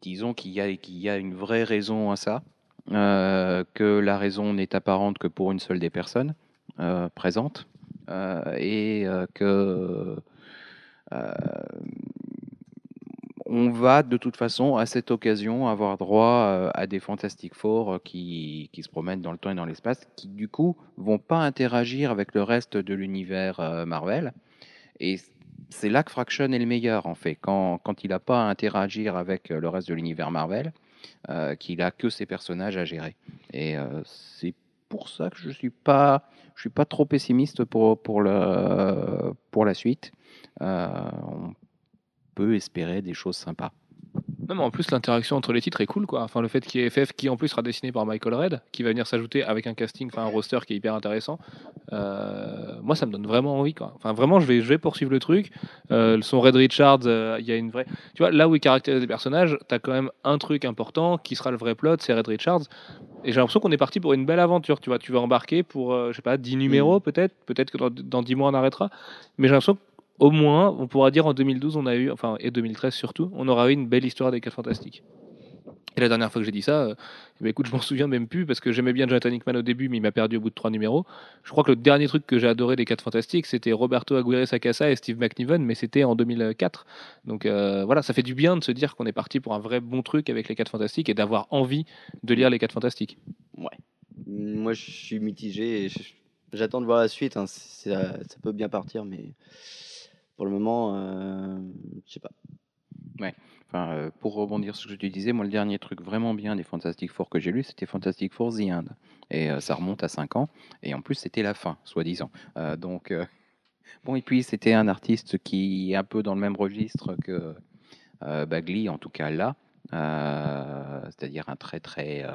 disons qu'il y, y a une vraie raison à ça, euh, que la raison n'est apparente que pour une seule des personnes euh, présentes, euh, et euh, que euh, on va de toute façon à cette occasion avoir droit euh, à des Fantastic Four euh, qui, qui se promènent dans le temps et dans l'espace, qui du coup vont pas interagir avec le reste de l'univers euh, Marvel. Et c'est là que Fraction est le meilleur en fait, quand, quand il n'a pas à interagir avec euh, le reste de l'univers Marvel, euh, qu'il a que ses personnages à gérer. Et euh, c'est pour ça que je je suis pas trop pessimiste pour la suite. Euh, on peut espérer des choses sympas. Non, mais en plus, l'interaction entre les titres est cool, quoi. Enfin, le fait qu'il y ait FF qui, en plus, sera dessiné par Michael Red, qui va venir s'ajouter avec un casting, enfin, un roster qui est hyper intéressant. Euh, moi, ça me donne vraiment envie, quoi. Enfin, vraiment, je vais, je vais poursuivre le truc. Euh, son Red Richards, euh, il y a une vraie. Tu vois, là où il caractérise les personnages, t'as quand même un truc important qui sera le vrai plot, c'est Red Richards. Et j'ai l'impression qu'on est parti pour une belle aventure, tu vois. Tu vas embarquer pour, euh, je sais pas, 10 numéros, peut-être. Peut-être que dans, dans 10 mois, on arrêtera. Mais j'ai l'impression au moins, on pourra dire en 2012, on a eu, enfin, et 2013 surtout, on aura eu une belle histoire des 4 Fantastiques. Et la dernière fois que j'ai dit ça, euh, eh ben, écoute, je m'en souviens même plus parce que j'aimais bien Jonathan Hickman au début, mais il m'a perdu au bout de trois numéros. Je crois que le dernier truc que j'ai adoré des 4 Fantastiques, c'était Roberto Aguirre Sacasa et Steve McNiven, mais c'était en 2004. Donc euh, voilà, ça fait du bien de se dire qu'on est parti pour un vrai bon truc avec les 4 Fantastiques et d'avoir envie de lire les 4 Fantastiques. Moi, je suis mitigé et j'attends de voir la suite. hein. Ça, ça peut bien partir, mais pour le moment, euh, je sais pas. Enfin, euh, pour rebondir sur ce que tu disais, moi, le dernier truc vraiment bien des Fantastic Four que j'ai lu, c'était Fantastic Four The End. Et euh, ça remonte à 5 ans. Et en plus, c'était la fin, soi-disant. Donc, bon, et puis, c'était un artiste qui est un peu dans le même registre que Bagley, en tout cas là. C'est-à-dire un très, très,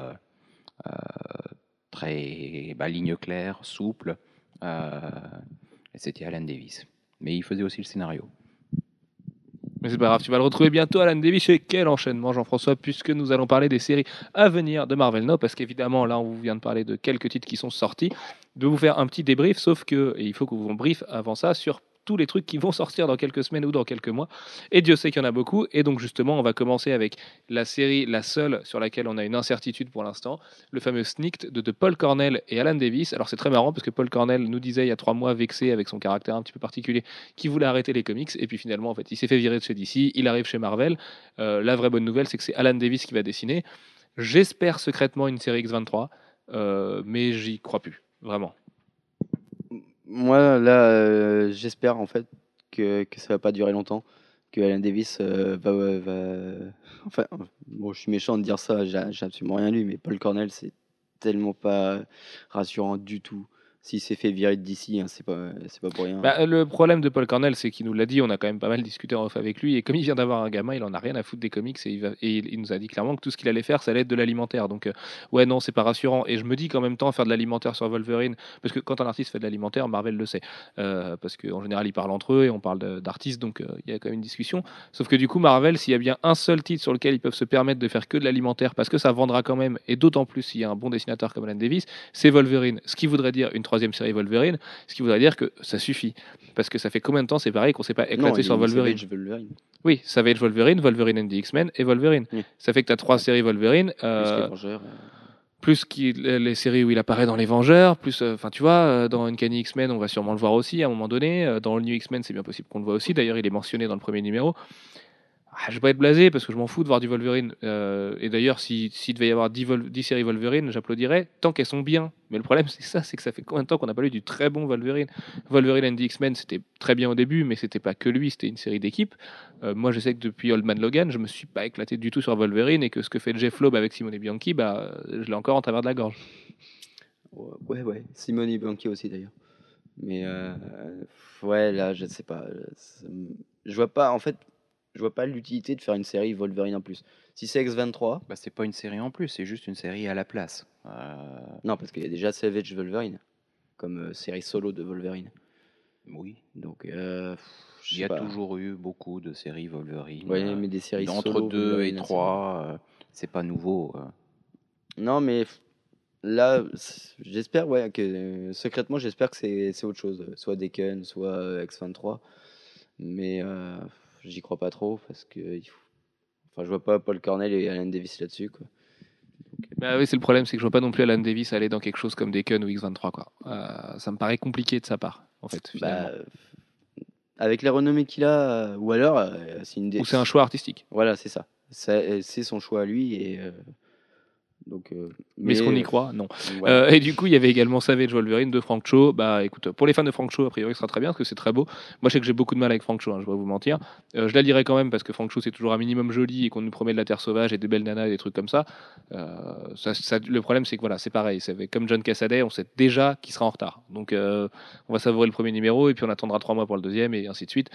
très bah, ligne claire, souple. Et c'était Alan Davis. Mais il faisait aussi le scénario. Mais c'est pas grave, tu vas le retrouver bientôt, Alan Davis. Et quel enchaînement, Jean-François, puisque nous allons parler des séries à venir de Marvel Now, parce qu'évidemment, là, on vous vient de parler de quelques titres qui sont sortis, de vous faire un petit débrief, sauf que, et il faut que vous vous brief avant ça sur tous les trucs qui vont sortir dans quelques semaines ou dans quelques mois. Et Dieu sait qu'il y en a beaucoup. Et donc, justement, on va commencer avec la série, la seule sur laquelle on a une incertitude pour l'instant, le fameux Sneaked de, de Paul Cornell et Alan Davis. Alors, c'est très marrant parce que Paul Cornell nous disait il y a trois mois, vexé avec son caractère un petit peu particulier, qu'il voulait arrêter les comics. Et puis finalement, en fait, il s'est fait virer de chez DC. Il arrive chez Marvel. Euh, la vraie bonne nouvelle, c'est que c'est Alan Davis qui va dessiner. J'espère secrètement une série X23, euh, mais j'y crois plus, vraiment. Moi, là, euh, j'espère en fait que, que ça va pas durer longtemps, que Alan Davis euh, va, va, Enfin, bon, je suis méchant de dire ça, j'ai absolument rien lu, mais Paul Cornell, c'est tellement pas rassurant du tout. S'il s'est fait virer d'ici, hein, c'est pas, pas pour rien. Bah, le problème de Paul Cornell, c'est qu'il nous l'a dit, on a quand même pas mal discuté en off avec lui, et comme il vient d'avoir un gamin, il en a rien à foutre des comics, et il, nous a dit clairement que tout ce qu'il allait faire, ça allait être de l'alimentaire. Donc, euh, ouais, non, c'est pas rassurant. Et je me dis qu'en même temps, faire de l'alimentaire sur Wolverine, parce que quand un artiste fait de l'alimentaire, Marvel le sait, Euh, parce qu'en général, ils parlent entre eux, et on parle d'artistes, donc euh, il y a quand même une discussion. Sauf que du coup, Marvel, s'il y a bien un seul titre sur lequel ils peuvent se permettre de faire que de l'alimentaire, parce que ça vendra quand même, et d'autant plus s'il y a un bon dessinateur comme Alan Davis, c'est Wolverine. Ce qui voudrait dire une troisième série Wolverine, ce qui voudrait dire que ça suffit. Parce que ça fait combien de temps, c'est pareil, qu'on s'est pas non, éclaté il- sur Wolverine Wolverine. Oui, Savage Wolverine, Wolverine and the X-Men et Wolverine. Oui. Ça fait que tu as trois séries Wolverine, Plus euh, les Vengeurs, euh. plus qui, les les séries où il apparaît dans Les Vengeurs, plus, euh, enfin tu vois, euh, dans Uncanny X-Men, on va sûrement le voir aussi à un moment donné. Dans le New X-Men, c'est bien possible qu'on le voit aussi. D'ailleurs, il est mentionné dans le premier numéro. Ah, je vais pas être blasé parce que je m'en fous de voir du Wolverine. Euh, et d'ailleurs, si- s'il devait y avoir 10, Vol- 10 séries Wolverine, j'applaudirais tant qu'elles sont bien. Mais le problème, c'est ça, c'est que ça fait combien de temps qu'on n'a pas lu du très bon Wolverine? Wolverine and the X-Men, c'était très bien au début, mais c'était pas que lui, c'était une série d'équipes. Euh, moi, je sais que depuis Old Man Logan, je me suis pas éclaté du tout sur Wolverine et que ce que fait Jeff Loeb avec Simone Bianchi, bah, je l'ai encore en travers de la gorge. Ouais, ouais. Simone Bianchi aussi d'ailleurs. Mais euh, ouais, là, je sais pas. Je vois pas, en fait, je vois pas l'utilité de faire une série Wolverine en plus. Si c'est X23, Bah, c'est pas une série en plus, c'est juste une série à la place. Euh, non, parce qu'il y a déjà Savage Wolverine comme euh, série solo de Wolverine. oui, Donc, euh, il y a pas. toujours eu beaucoup de séries Wolverine. Euh, mais des séries entre solo 2 et Wolverine, 3, c'est pas nouveau. Non, mais là, j'espère, ouais, que secrètement, j'espère que c'est autre chose, soit Deacon, soit euh, X23. Mais j'y crois pas trop parce que faut- enfin, je vois pas Paul Cornell et Alan Davis là-dessus, quoi. Bah oui, c'est le problème, c'est que je vois pas non plus Alan Davis aller dans quelque chose comme Deacon ou X23. Quoi. Euh, ça me paraît compliqué de sa part, en fait. Bah, euh, avec les renommées qu'il a, euh, ou alors, euh, c'est une des- Ou c'est un choix artistique. Voilà, c'est ça. C'est euh, c'est son choix à lui et euh, Donc, euh, Mais est-ce qu'on y croit? Non. Euh, et du coup, il y avait également Savage Wolverine de Frank Cho. Bah écoute, pour les fans de Frank Cho, a priori, ce sera très bien parce que c'est très beau. Moi, je sais que j'ai beaucoup de mal avec Frank Cho, hein, je vais pas vous mentir. Euh, je la lirai quand même parce que Frank Cho, c'est toujours un minimum joli et qu'on nous promet de la terre sauvage et des belles nanas et des trucs comme ça. Ça, ça- le problème, c'est que voilà, c'est pareil. C'est comme John Cassaday, on sait déjà qu'il sera en retard. Donc, on va savourer le premier numéro et puis on attendra trois mois pour le deuxième et ainsi de suite.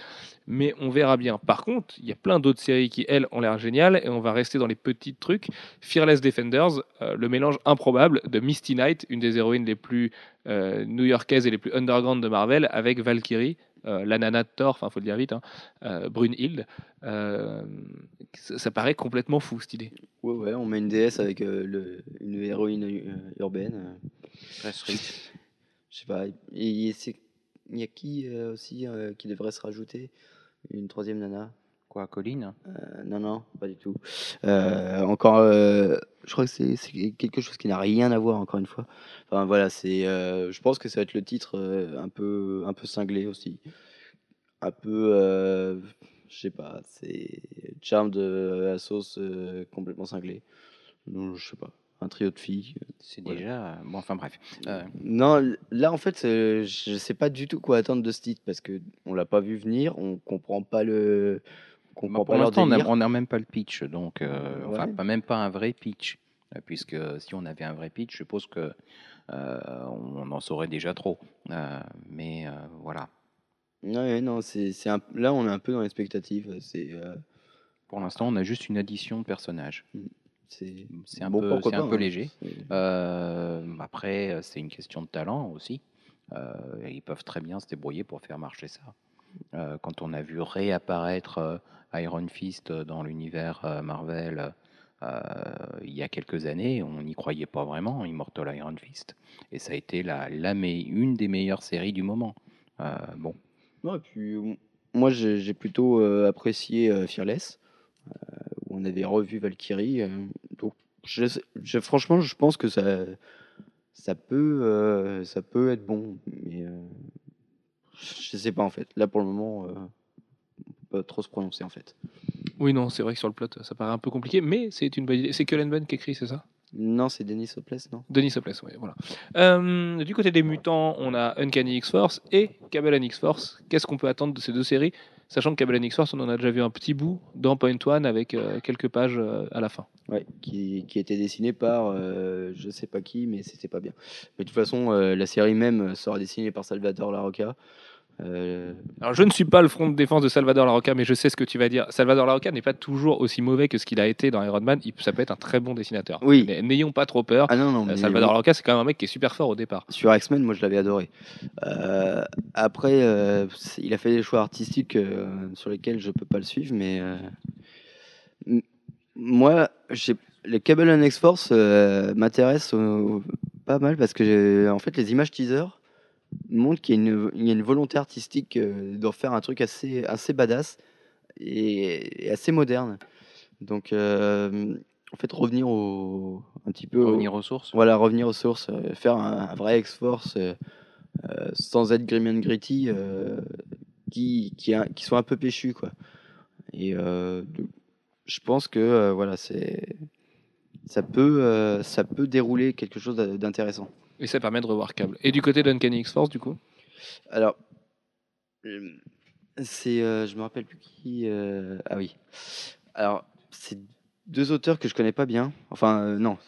Mais on verra bien. Par contre, il y a plein d'autres séries qui, elles, ont l'air géniales et on va rester dans les petits trucs. Fearless Defenders, euh, le mélange improbable de Misty Knight, une des héroïnes les plus euh, new-yorkaises et les plus underground de Marvel, avec Valkyrie, euh, la nana de Thor, enfin faut le dire vite, hein, euh, Brunhilde. Euh, ça, ça paraît complètement fou cette idée. Ouais, ouais, on met une déesse avec euh, le, une héroïne euh, urbaine. euh, Très strict. Je sais pas. Et c'est- il y a qui euh, aussi euh, qui devrait se rajouter? Une troisième nana? Quoi, Colline? Euh, Non, non, pas du tout. Euh, encore, euh, je crois que c'est quelque chose qui n'a rien à voir, encore une fois. Enfin voilà, c'est. je pense que ça va être le titre un peu, un peu cinglé aussi. Un peu, je sais pas, c'est charme de la sauce euh, complètement cinglé. Non, je sais pas, un trio de filles. C'est Voilà. déjà. Bon, enfin bref. Euh, Non, là en fait, je sais pas du tout quoi attendre de ce titre parce que on l'a pas vu venir, on comprend pas le, comprend pour pas l'instant, on n'a même pas le pitch. Donc, euh, enfin, pas, même pas un vrai pitch. Euh, Puisque si on avait un vrai pitch, je suppose que euh, on en saurait déjà trop. Euh, mais voilà. Ouais, non, c'est, c'est là on est un peu dans l'expectative. C'est, euh, Pour l'instant, on a juste une addition de personnages. c'est, C'est un bon, peu, c'est un peu hein. léger. C'est- après, c'est une question de talent aussi. Ils peuvent très bien se débrouiller pour faire marcher ça. Euh, quand on a vu réapparaître euh, Iron Fist dans l'univers euh, Marvel euh, il y a quelques années, on n'y croyait pas vraiment, Immortal Iron Fist. Et ça a été la, une des meilleures séries du moment. Euh, bon, euh, moi j'ai, plutôt euh, apprécié euh, Fearless, euh, où on avait revu Valkyrie. euh, donc, je, franchement, je pense que ça, ça peut, euh, ça peut être bon, mais euh, je sais pas en fait. Là pour le moment, euh, pas trop se prononcer en fait. Oui, non, c'est vrai que sur le plot, ça paraît un peu compliqué, mais c'est une bonne idée. C'est Cullen Bunn qui écrit, c'est ça? Non, c'est Denis Hopeless, non Denis Hopeless, oui, voilà. Euh, du côté des mutants, on a Uncanny X-Force et Cable and X-Force. Qu'est-ce qu'on peut attendre de ces deux séries? Sachant que Cable and X-Force, on en a déjà vu un petit bout dans Point One avec euh, quelques pages euh, à la fin. Ouais, qui, qui était dessiné par je sais pas qui, mais c'était pas bien. Mais de toute façon, la série même sera dessinée par Salvador Larocca. Euh, Alors, je ne suis pas le front de défense de Salvador Larocca, mais je sais ce que tu vas dire. Salvador Larocca n'est pas toujours aussi mauvais que ce qu'il a été dans Iron Man. Il- ça peut être un très bon dessinateur. Oui. N'ayons pas trop peur. Ah non, non, Euh, mais Salvador Larocca, c'est quand même un mec qui est super fort au départ. sur X-Men, moi je l'avais adoré. Euh, après, euh, il a fait des choix artistiques sur lesquels je peux pas le suivre, mais moi, les Cable and X-Force m'intéressent pas mal parce que en fait, les images teaser montrent qu'il y, a une- il y a une volonté artistique euh, d'en faire un truc assez, assez badass et, et assez moderne. Donc, euh, en fait, revenir au, un petit peu au- revenir aux sources. voilà, revenir aux sources, euh, faire un, un vrai X-Force euh, sans être grim and gritty, qui, qui, a- qui soit un peu péchu, quoi. Et je pense que voilà, c'est ça peut ça peut dérouler quelque chose d'intéressant. Et ça permet de revoir Cable. Et du côté d'Uncanny X-Force, du coup Alors, euh, c'est, euh, je me rappelle plus qui. euh, ah oui. Alors, c'est deux auteurs que je connais pas bien. Enfin, euh, non,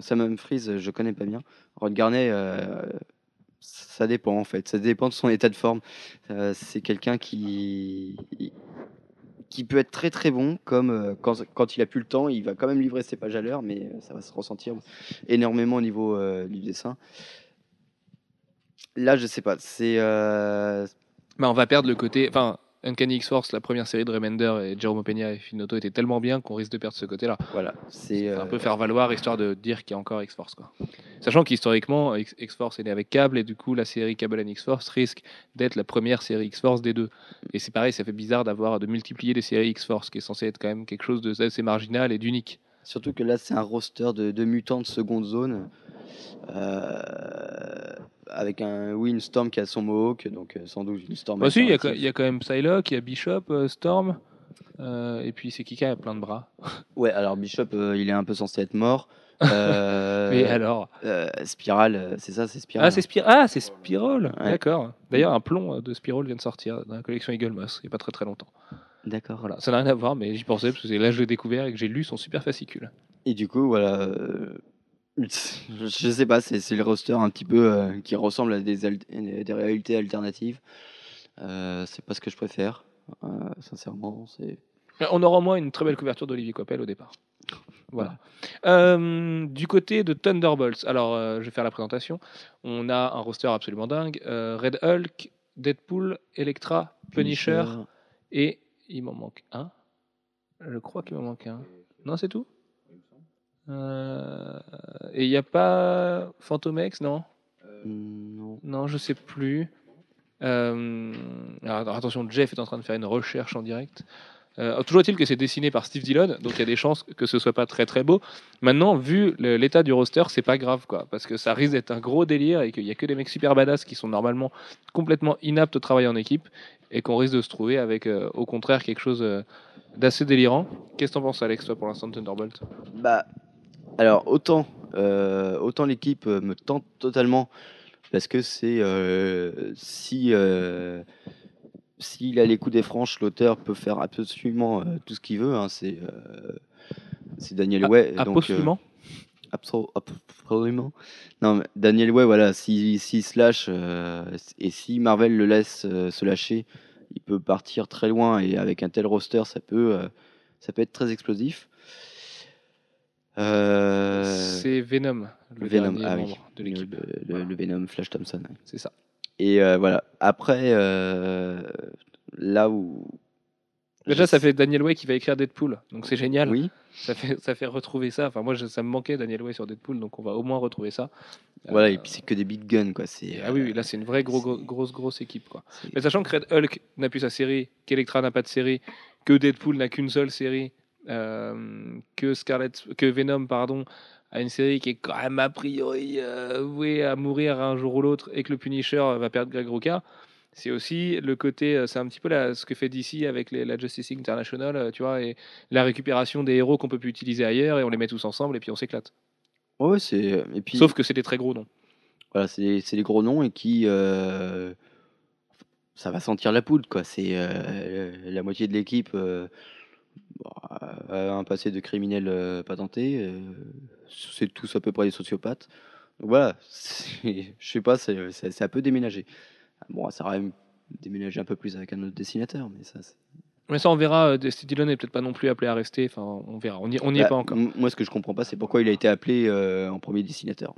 Sam Humphries, je connais pas bien. Rod Garnet, ça dépend en fait. Ça dépend de son état de forme. C'est quelqu'un qui qui peut être très très bon, comme euh, quand, il a plus le temps, il va quand même livrer ses pages à l'heure, mais euh, ça va se ressentir énormément au niveau euh, du dessin. Là, je sais pas. C'est bah, On va perdre le côté. Enfin, Uncanny X-Force, la première série de Remender et Jerome Peña et Finotto était tellement bien qu'on risque de perdre ce côté-là. voilà. C'est un euh, peu faire valoir histoire de dire qu'il y a encore X-Force. Quoi. Sachant qu'historiquement, X- X-Force est né avec Cable et du coup, la série Cable and X-Force risque d'être la première série X-Force des deux. Et c'est pareil, ça fait bizarre d'avoir de multiplier les séries X-Force, qui est censé être quand même quelque chose d'assez marginal et d'unique. Surtout que là, c'est un roster de, de mutants de seconde zone. euh, avec un oui, une Storm qui a son Mohawk, donc euh, sans doute une Storm. Bah si, il y, y a quand même Psylocke, il y a Bishop, euh, Storm. Euh, et puis c'est qui a plein de bras. Ouais, alors Bishop, euh, il est un peu censé être mort. Mais alors Spiral, euh, c'est ça, c'est Spiral. Ah, c'est Spir ah. Ouais. D'accord. D'ailleurs, un plomb de Spirol vient de sortir dans la collection Eagle Moss il n'y a pas très très longtemps. D'accord. Voilà, ça n'a rien à voir, mais j'y pensais parce que c'est là que je l'ai découvert et que j'ai lu son super fascicule. Et du coup, voilà. euh, je sais pas, c'est le roster un petit peu euh, qui ressemble à des, al- des réalités alternatives. Euh, c'est pas ce que je préfère, euh, sincèrement. C'est Mais On aura au moins une très belle couverture d'Olivier Coppel au départ. Voilà. Euh, du côté de Thunderbolts, alors euh, je vais faire la présentation. On a un roster absolument dingue. Euh, Red Hulk, Deadpool, Elektra, Punisher, et il m'en manque un. Je crois qu'il m'en manque un. Non, c'est tout Euh, Et il n'y a pas Phantomex, non? Hmm, Non. Non, je sais plus. Euh, alors, attention, Jeff est en train de faire une recherche en direct. Euh, toujours est-il que c'est dessiné par Steve Dillon, donc il y a des chances que ce soit pas très très beau. Maintenant, vu l'état du roster, c'est pas grave quoi, parce que ça risque d'être un gros délire et qu'il y a que des mecs super badass qui sont normalement complètement inaptes au travail en équipe et qu'on risque de se trouver avec euh, au contraire quelque chose euh, d'assez délirant. Qu'est-ce que t'en penses, Alex, toi, pour l'instant de Thunderbolt? Bah, alors autant, autant l'équipe me tente totalement parce que c'est si s'il a les coups des franches, l'auteur peut faire absolument euh, tout ce qu'il veut. hein, c'est euh, c'est Daniel Way. donc, euh, Absolument. Abso- absolument. Non, mais Daniel Way, voilà, s'il s'il se lâche euh, et si Marvel le laisse euh, se lâcher, il peut partir très loin et avec un tel roster, ça peut, euh, ça peut être très explosif. Euh, C'est Venom, le Venom, dernier ah oui, membre de l'équipe. le, le- le Venom Flash Thompson. ouais. C'est ça. Et euh, voilà. Après, euh, là où Déjà, ça fait Daniel Way qui va écrire Deadpool, donc c'est génial. oui, Ça fait, ça fait retrouver ça. Enfin, moi, je- ça me manquait Daniel Way sur Deadpool, donc on va au moins retrouver ça. voilà. Euh, Et puis c'est que des big guns, quoi. C'est ah oui, oui, euh, là, c'est une vraie gros, gros- c'est- grosse, grosse équipe. Quoi. Mais sachant que Red Hulk n'a plus sa série, qu'Electra n'a pas de série, que Deadpool n'a qu'une seule série, euh, que Scarlet, que Venom, pardon, a une série qui est quand même a priori euh, vouée à mourir un jour ou l'autre, et que le Punisher va perdre Greg Rucka. C'est aussi le côté, euh, c'est un petit peu la- ce que fait DC avec les- la Justice League International, euh, tu vois, et la récupération des héros qu'on peut plus utiliser ailleurs, et on les met tous ensemble, et puis on s'éclate. Ouais, c'est. Et puis. Sauf que c'est des très gros noms. Voilà, c'est des- gros noms et qui. euh, ça va sentir la poudre, quoi. C'est euh, la moitié de l'équipe euh, un passé de criminel euh, patenté. euh, c'est tous à peu près des sociopathes. Donc voilà, je sais pas, c'est un peu déménagé. Bon, ça aurait déménagé un peu plus avec un autre dessinateur, mais ça. Mais ça, on verra. euh, Steve Dillon n'est peut-être pas non plus appelé à rester. Enfin, on verra. On n'y est Bah, pas encore. Moi, ce que je comprends pas, c'est pourquoi il a été appelé euh, en premier dessinateur.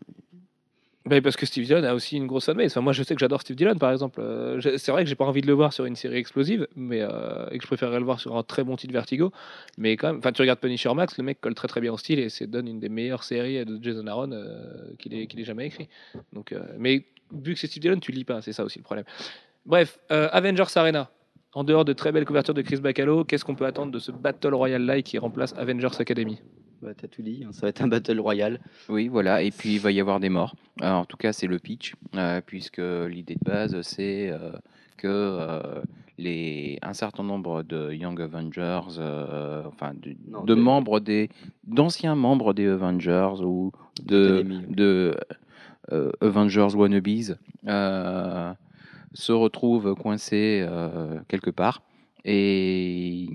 Bah, parce que Steve Dillon a aussi une grosse fanbase. Enfin, moi, je sais que j'adore Steve Dillon, par exemple. Euh, c'est vrai que j'ai pas envie de le voir sur une série explosive, mais euh, et que je préférerais le voir sur un très bon titre Vertigo. Mais quand même, enfin, tu regardes Punisher Max, le mec colle très très bien au style et c'est donne une des meilleures séries de Jason Aaron euh, qu'il ait, ait jamais écrit. Donc, euh, mais vu que c'est Steve Dillon, tu lis pas. C'est ça aussi le problème. Bref, euh, Avengers Arena. En dehors de très belles couvertures de Chris Bacalo, qu'est-ce qu'on peut attendre de ce Battle Royale-like qui remplace Avengers Academy? Bah, T'as tout dit, hein, ça va être un battle royal. Oui, voilà, et puis il va y avoir des morts. Alors, en tout cas, c'est le pitch, euh, puisque l'idée de base, c'est euh, que euh, les, un certain nombre de Young Avengers, euh, enfin de, Non, de de- membres des, d'anciens membres des Avengers ou de, de euh, Avengers wannabes, euh, se retrouvent coincés euh, quelque part et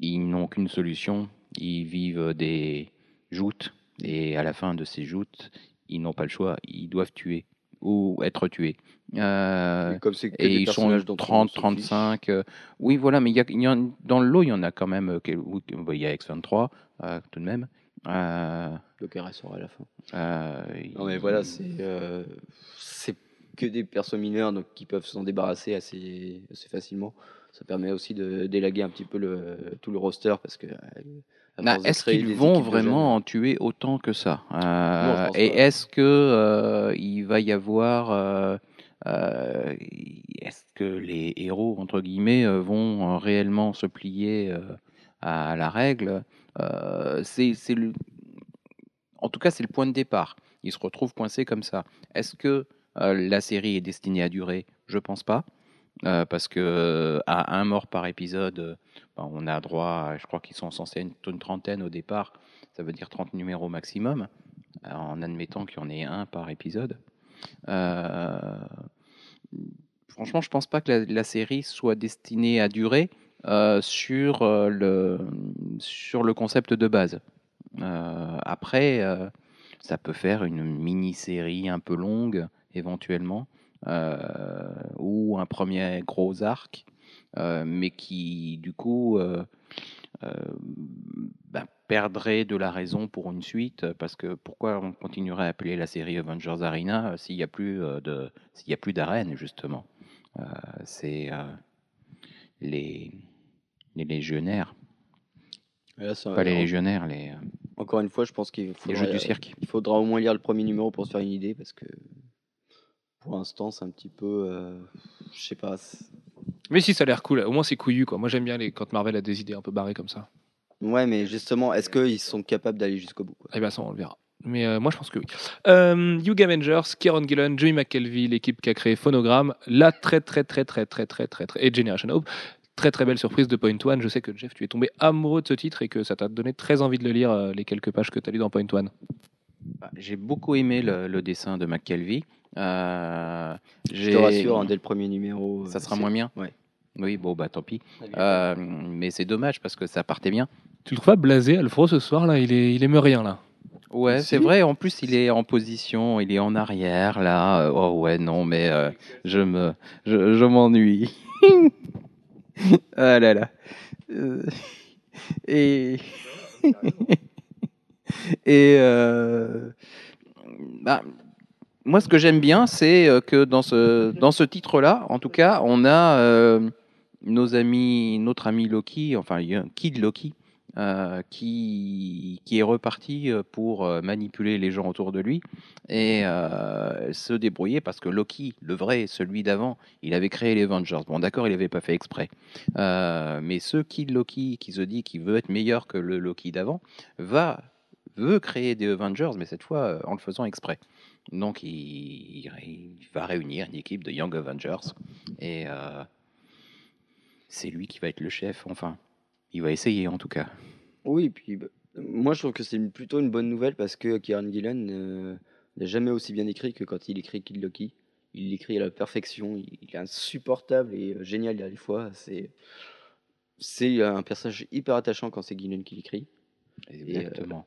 ils n'ont qu'une solution. Ils vivent des joutes et à la fin de ces joutes, ils n'ont pas le choix. Ils doivent tuer ou être tués. Euh, Et comme c'est que et ils sont personnages dont on 30, se fiche. 35. euh, oui, voilà, mais il y a, y en- dans le lot, il y en a quand même. euh, bah, Il y a X23, euh, tout de même. Euh, Donc elle restera à la fin. euh, Non mais voilà, c'est euh, c'est que des persos mineurs donc qui peuvent s'en débarrasser assez, assez facilement. Ça permet aussi de d'élaguer un petit peu le, tout le roster parce que. Bah, est-ce qu'ils vont vraiment en tuer autant que ça Euh, Et est-ce que euh, il va y avoir euh, est-ce que les héros entre guillemets vont réellement se plier à la règle C'est le en tout cas c'est le point de départ. Ils se retrouvent coincés comme ça. Est-ce que la série est destinée à durer? Je pense pas. Euh, parce que euh, à un mort par épisode, euh, ben, on a droit, je crois qu'ils sont censés être une, une trentaine au départ, ça veut dire 30 numéros maximum, en admettant qu'il y en ait un par épisode. Franchement, je pense pas que la, série soit destinée à durer sur, le, sur le concept de base. Après, ça peut faire une mini-série un peu longue, éventuellement, ou un premier gros arc, euh, mais qui, du coup, euh, euh, bah, perdrait de la raison pour une suite, parce que pourquoi on continuerait à appeler la série Avengers Arena euh, s'il n'y a plus euh, de, s'il a plus d'arène, justement? Euh, C'est euh, les, les légionnaires, Et là, ça- pas les légionnaires, les, euh, Encore une fois, je pense qu'il les faudra, jeux du cirque. il faudra au moins lire le premier numéro pour se faire une idée parce que pour l'instant, c'est un petit peu. euh, je sais pas. Mais si, ça a l'air cool. Au moins, c'est couillu. Quoi. Moi, j'aime bien les... quand Marvel a des idées un peu barrées comme ça. Ouais, mais justement, est-ce qu'ils sont capables d'aller jusqu'au bout Eh bien, ça, on le verra. Mais euh, moi, je pense que oui. Euh, Young Avengers, Kieron Gillen, Joey McKelvey, l'équipe qui a créé Phonogram, la très, très, très, très, très, très, très, très, et Generation Hope. Très, très belle surprise de Point One. Je sais que Jeff, tu es tombé amoureux de ce titre et que ça t'a donné très envie de le lire, euh, les quelques pages que tu as lues dans Point One. Bah, J'ai beaucoup aimé le, le dessin de McKelvey. Euh, Je te rassure, hein, dès le premier numéro. ça euh, sera c'est- moins bien. Ouais. Oui, bon, bah tant pis. Euh, mais c'est dommage parce que ça partait bien. Tu le trouves pas blasé, Alfro, ce soir là? Il, est, il aime rien là. Ouais, Si. c'est vrai. En plus, il est en position, il est en arrière là. Oh ouais, non, mais euh, je me, je, je m'ennuie. ah là là. Euh, Et et euh, bah, moi, ce que j'aime bien, c'est euh, que dans ce dans ce titre-là, en tout cas, on a euh, nos amis, notre ami Loki, enfin Kid Loki, qui, qui est reparti pour manipuler les gens autour de lui et se débrouiller parce que Loki, le vrai, celui d'avant, il avait créé les Avengers. Bon, d'accord, il n'avait pas fait exprès. Mais ce Kid Loki qui se dit qu'il veut être meilleur que le Loki d'avant, va veut créer des Avengers, mais cette fois euh, en le faisant exprès. Donc il, va réunir une équipe de Young Avengers et euh, c'est lui qui va être le chef. Enfin, il va essayer en tout cas. Oui, puis bah, moi je trouve que c'est plutôt une bonne nouvelle parce que Kieran Gillen euh, n'a jamais aussi bien écrit que quand il écrit Kid Loki. Il l'écrit à la perfection, il, il est insupportable et euh, génial à la fois. C'est c'est un personnage hyper attachant quand c'est Gillen qui l'écrit. Exactement.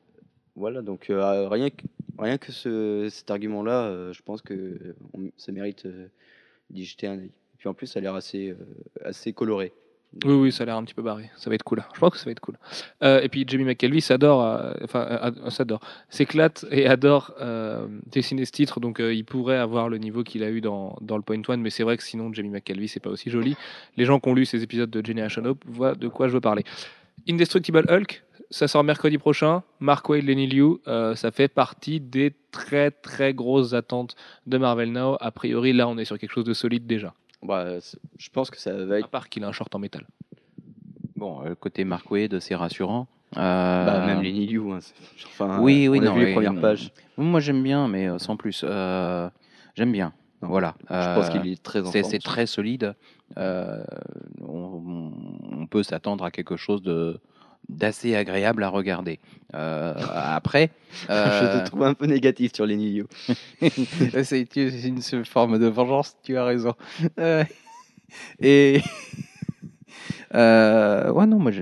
Voilà, donc euh, rien que, rien que ce, cet argument-là, euh, je pense que on- ça mérite euh, d'y jeter un œil. Et puis en plus, ça a l'air assez, euh, coloré. Oui, oui, ça a l'air un petit peu barré. Ça va être cool. Je pense que ça va être cool. Euh, et puis Jamie McKelvey s'adore, euh, enfin, euh, euh, s'adore, s'éclate et adore euh, dessiner ce titre. Donc, euh, il pourrait avoir le niveau qu'il a eu dans, dans le Point One, mais c'est vrai que sinon, Jamie McKelvey, c'est pas aussi joli. Les gens qui ont lu ces épisodes de Generation Hope voient de quoi je veux parler. Indestructible Hulk, ça sort mercredi prochain. Mark Waid, Lenny Liu, euh, ça fait partie des très très grosses attentes de Marvel Now. A priori, là, on est sur quelque chose de solide déjà. Bah, je pense que ça va À être part qu'il a un short en métal. Bon, euh, côté Mark Wade, c'est rassurant. Euh, bah, même Lenny Liu. hein, c'est- enfin, Oui, oui, on a non, vu les oui, premières non. pages. Moi, j'aime bien, mais sans plus. Euh, j'aime bien. Voilà. Je pense Euh, qu'il est très c'est très solide. Euh, on, on peut s'attendre à quelque chose de d'assez agréable à regarder. Euh, après, Je te trouve un peu négatif sur Lenny Liu. c'est une forme de vengeance, tu as raison. Euh, et ouais, non, moi,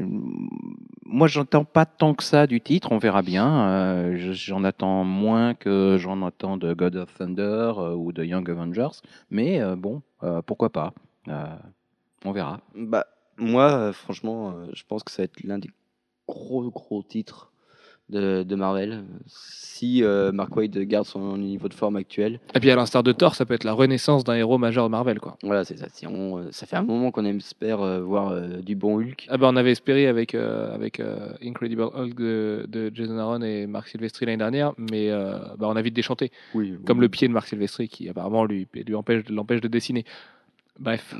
moi, j'entends pas tant que ça du titre. On verra bien. Euh, je- j'en attends moins que j'en attends de God of Thunder euh, ou de Young Avengers. Mais euh, bon, pourquoi pas On verra. Bah, moi, franchement, je pense que ça va être l'un des gros, gros titres de, de Marvel. Si euh, Mark Waid garde son niveau de forme actuel, Et puis à l'instar de Thor, ça peut être la renaissance d'un héros majeur de Marvel, quoi. voilà, c'est ça. Si on, euh, ça fait un moment qu'on espère euh, voir du bon Hulk. Ah bah on avait espéré avec, avec Incredible Hulk de, de Jason Aaron et Mark Silvestri l'année dernière, mais bah on a vite déchanté. Oui, Comme le pied de Mark Silvestri qui apparemment lui, lui empêche, l'empêche de dessiner. Bref.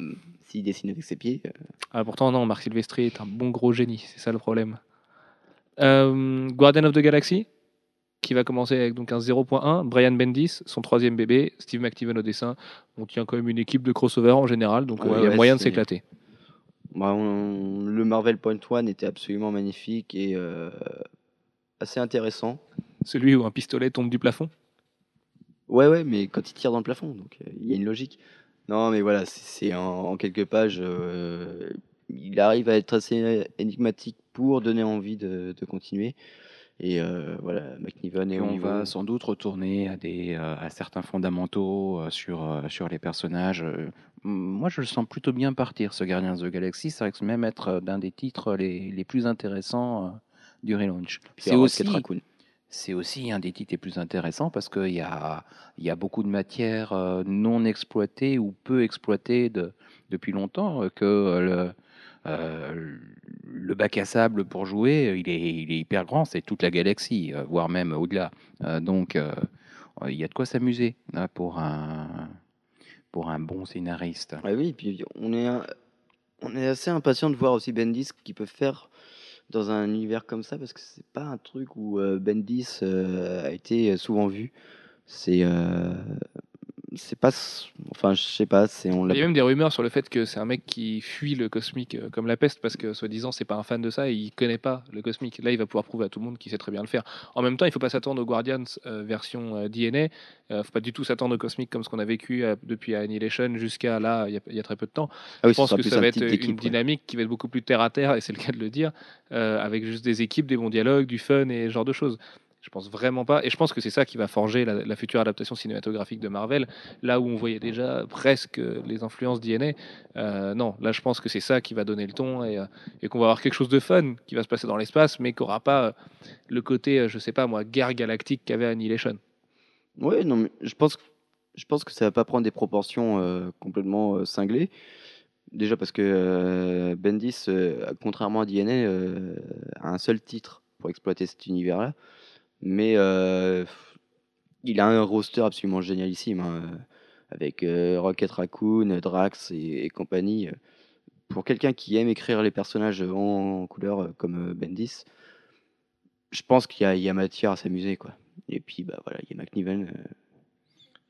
S'il dessine avec ses pieds. euh, Ah, pourtant, non, Mark Silvestri est un bon gros génie, c'est ça le problème. Euh, Guardian of the Galaxy, qui va commencer avec donc un 0.1, Brian Bendis, son troisième bébé, Steve McNiven au dessin. On tient quand même une équipe de crossover en général, donc Ouais, euh, il y a ouais, moyen de s'éclater. Bah, on- Le Marvel Point One était absolument magnifique et euh, assez intéressant. Celui où un pistolet tombe du plafond. Ouais, ouais, mais quand il tire dans le plafond, donc euh, il y a une logique. Non, mais voilà, c'est c'est en, en quelques pages, euh, il arrive à être assez énigmatique pour donner envie de, de continuer. Et euh, voilà, McNiven Et on niveau. va sans doute retourner à, des, euh, à certains fondamentaux euh, sur, sur les personnages. Moi, je le sens plutôt bien partir, ce Guardians of the Galaxy. Ça risque même être d'un des titres les, les plus intéressants du relaunch. C'est aussi, c'est aussi un des titres les plus intéressants parce qu'il y a, il y a beaucoup de matières non exploitées ou peu exploitées de- depuis longtemps que le, euh, le bac à sable pour jouer, il est, hyper grand, c'est toute la galaxie, euh, voire même au-delà. Euh, donc, il y a de quoi s'amuser hein, pour, un, bon scénariste. Ah oui, puis on est, assez impatient de voir aussi Bendis ce qu'il peut faire dans un univers comme ça, parce que c'est pas un truc où Bendis a été souvent vu. C'est. C'est pas. Enfin, je sais pas, c'est. On Il y a même des rumeurs sur le fait que c'est un mec qui fuit le cosmique euh, comme la peste parce que soi-disant c'est pas un fan de ça et il connaît pas le cosmique. Là, il va pouvoir prouver à tout le monde qu'il sait très bien le faire. En même temps, il faut pas s'attendre aux Guardians euh, version euh, DNA. Euh, faut pas du tout s'attendre au cosmique comme ce qu'on a vécu euh, depuis Annihilation jusqu'à là, il y, a- il y a très peu de temps. Ah oui, je pense que ça va être une ouais. dynamique qui va être beaucoup plus terre à terre et c'est le cas de le dire, avec juste des équipes, des bons dialogues, du fun et ce genre de choses. Je pense vraiment pas, et je pense que c'est ça qui va forger la, future adaptation cinématographique de Marvel, là où on voyait déjà presque les influences d'INA. Euh, non, là je pense que c'est ça qui va donner le ton et, euh, et qu'on va avoir quelque chose de fun qui va se passer dans l'espace, mais qui n'aura pas euh, le côté, je sais pas moi, guerre galactique qu'avait Annihilation. Ouais, non, mais je pense, que- ça va pas prendre des proportions complètement cinglées. Déjà parce que Bendis, contrairement à DNA, a un seul titre pour exploiter cet univers-là. Mais euh, il a un roster absolument génialissime, hein, avec euh, Rocket Raccoon, Drax et, compagnie. Pour quelqu'un qui aime écrire les personnages en, couleur euh, comme Bendis, je pense qu'il y, a- il y a matière à s'amuser. Et puis, bah, voilà, il y a McNiven.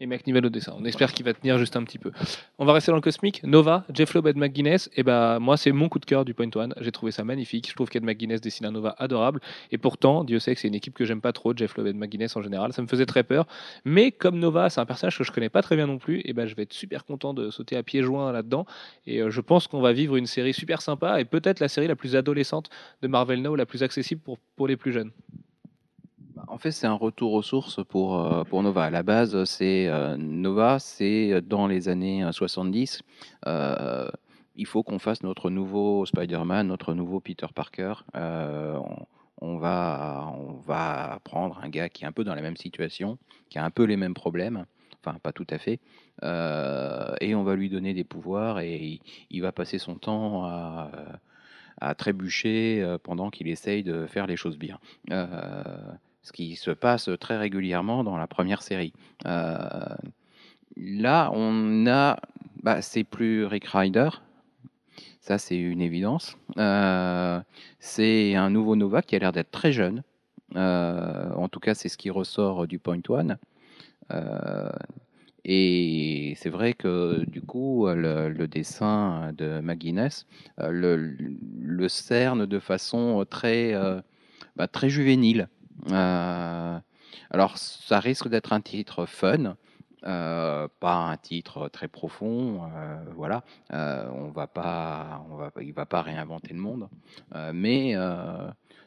Et McNiven au dessin. On espère qu'il va tenir juste un petit peu. On va rester dans le cosmique. Nova, Jeff Loeb, Ed McGuinness. Et ben moi, c'est mon coup de cœur du Point One. J'ai trouvé ça magnifique. Je trouve qu'Ed McGuinness dessine un Nova adorable. Et pourtant, Dieu sait que c'est une équipe que j'aime pas trop, Jeff Loeb, Ed McGuinness en général. Ça me faisait très peur. Mais comme Nova, c'est un personnage que je connais pas très bien non plus, et ben je vais être super content de sauter à pieds joints là-dedans. Et euh, je pense qu'on va vivre une série super sympa et peut-être la série la plus adolescente de Marvel Now, la plus accessible pour, pour les plus jeunes. Bah, En fait, c'est un retour aux sources pour, euh, pour Nova. À la base, c'est euh, Nova, c'est dans les années euh, 70. euh, il faut qu'on fasse notre nouveau Spider-Man, notre nouveau Peter Parker. On, va, on va prendre un gars qui est un peu dans la même situation, qui a un peu les mêmes problèmes, enfin pas tout à fait, et on va lui donner des pouvoirs et il, va passer son temps à, à trébucher pendant qu'il essaye de faire les choses bien. Ce qui se passe très régulièrement dans la première série. Euh, là, on a, bah, c'est plus Rick Ryder, ça c'est une évidence. Euh, c'est un nouveau Nova qui a l'air d'être très jeune. Euh, en tout cas, c'est ce qui ressort du Point One. Et c'est vrai que du coup, le, dessin de McGuinness le, cerne de façon très, bah, très juvénile. Euh, alors, ça risque d'être un titre fun, euh, pas un titre très profond. euh, voilà, on va pas, on va, il va pas réinventer le monde, mais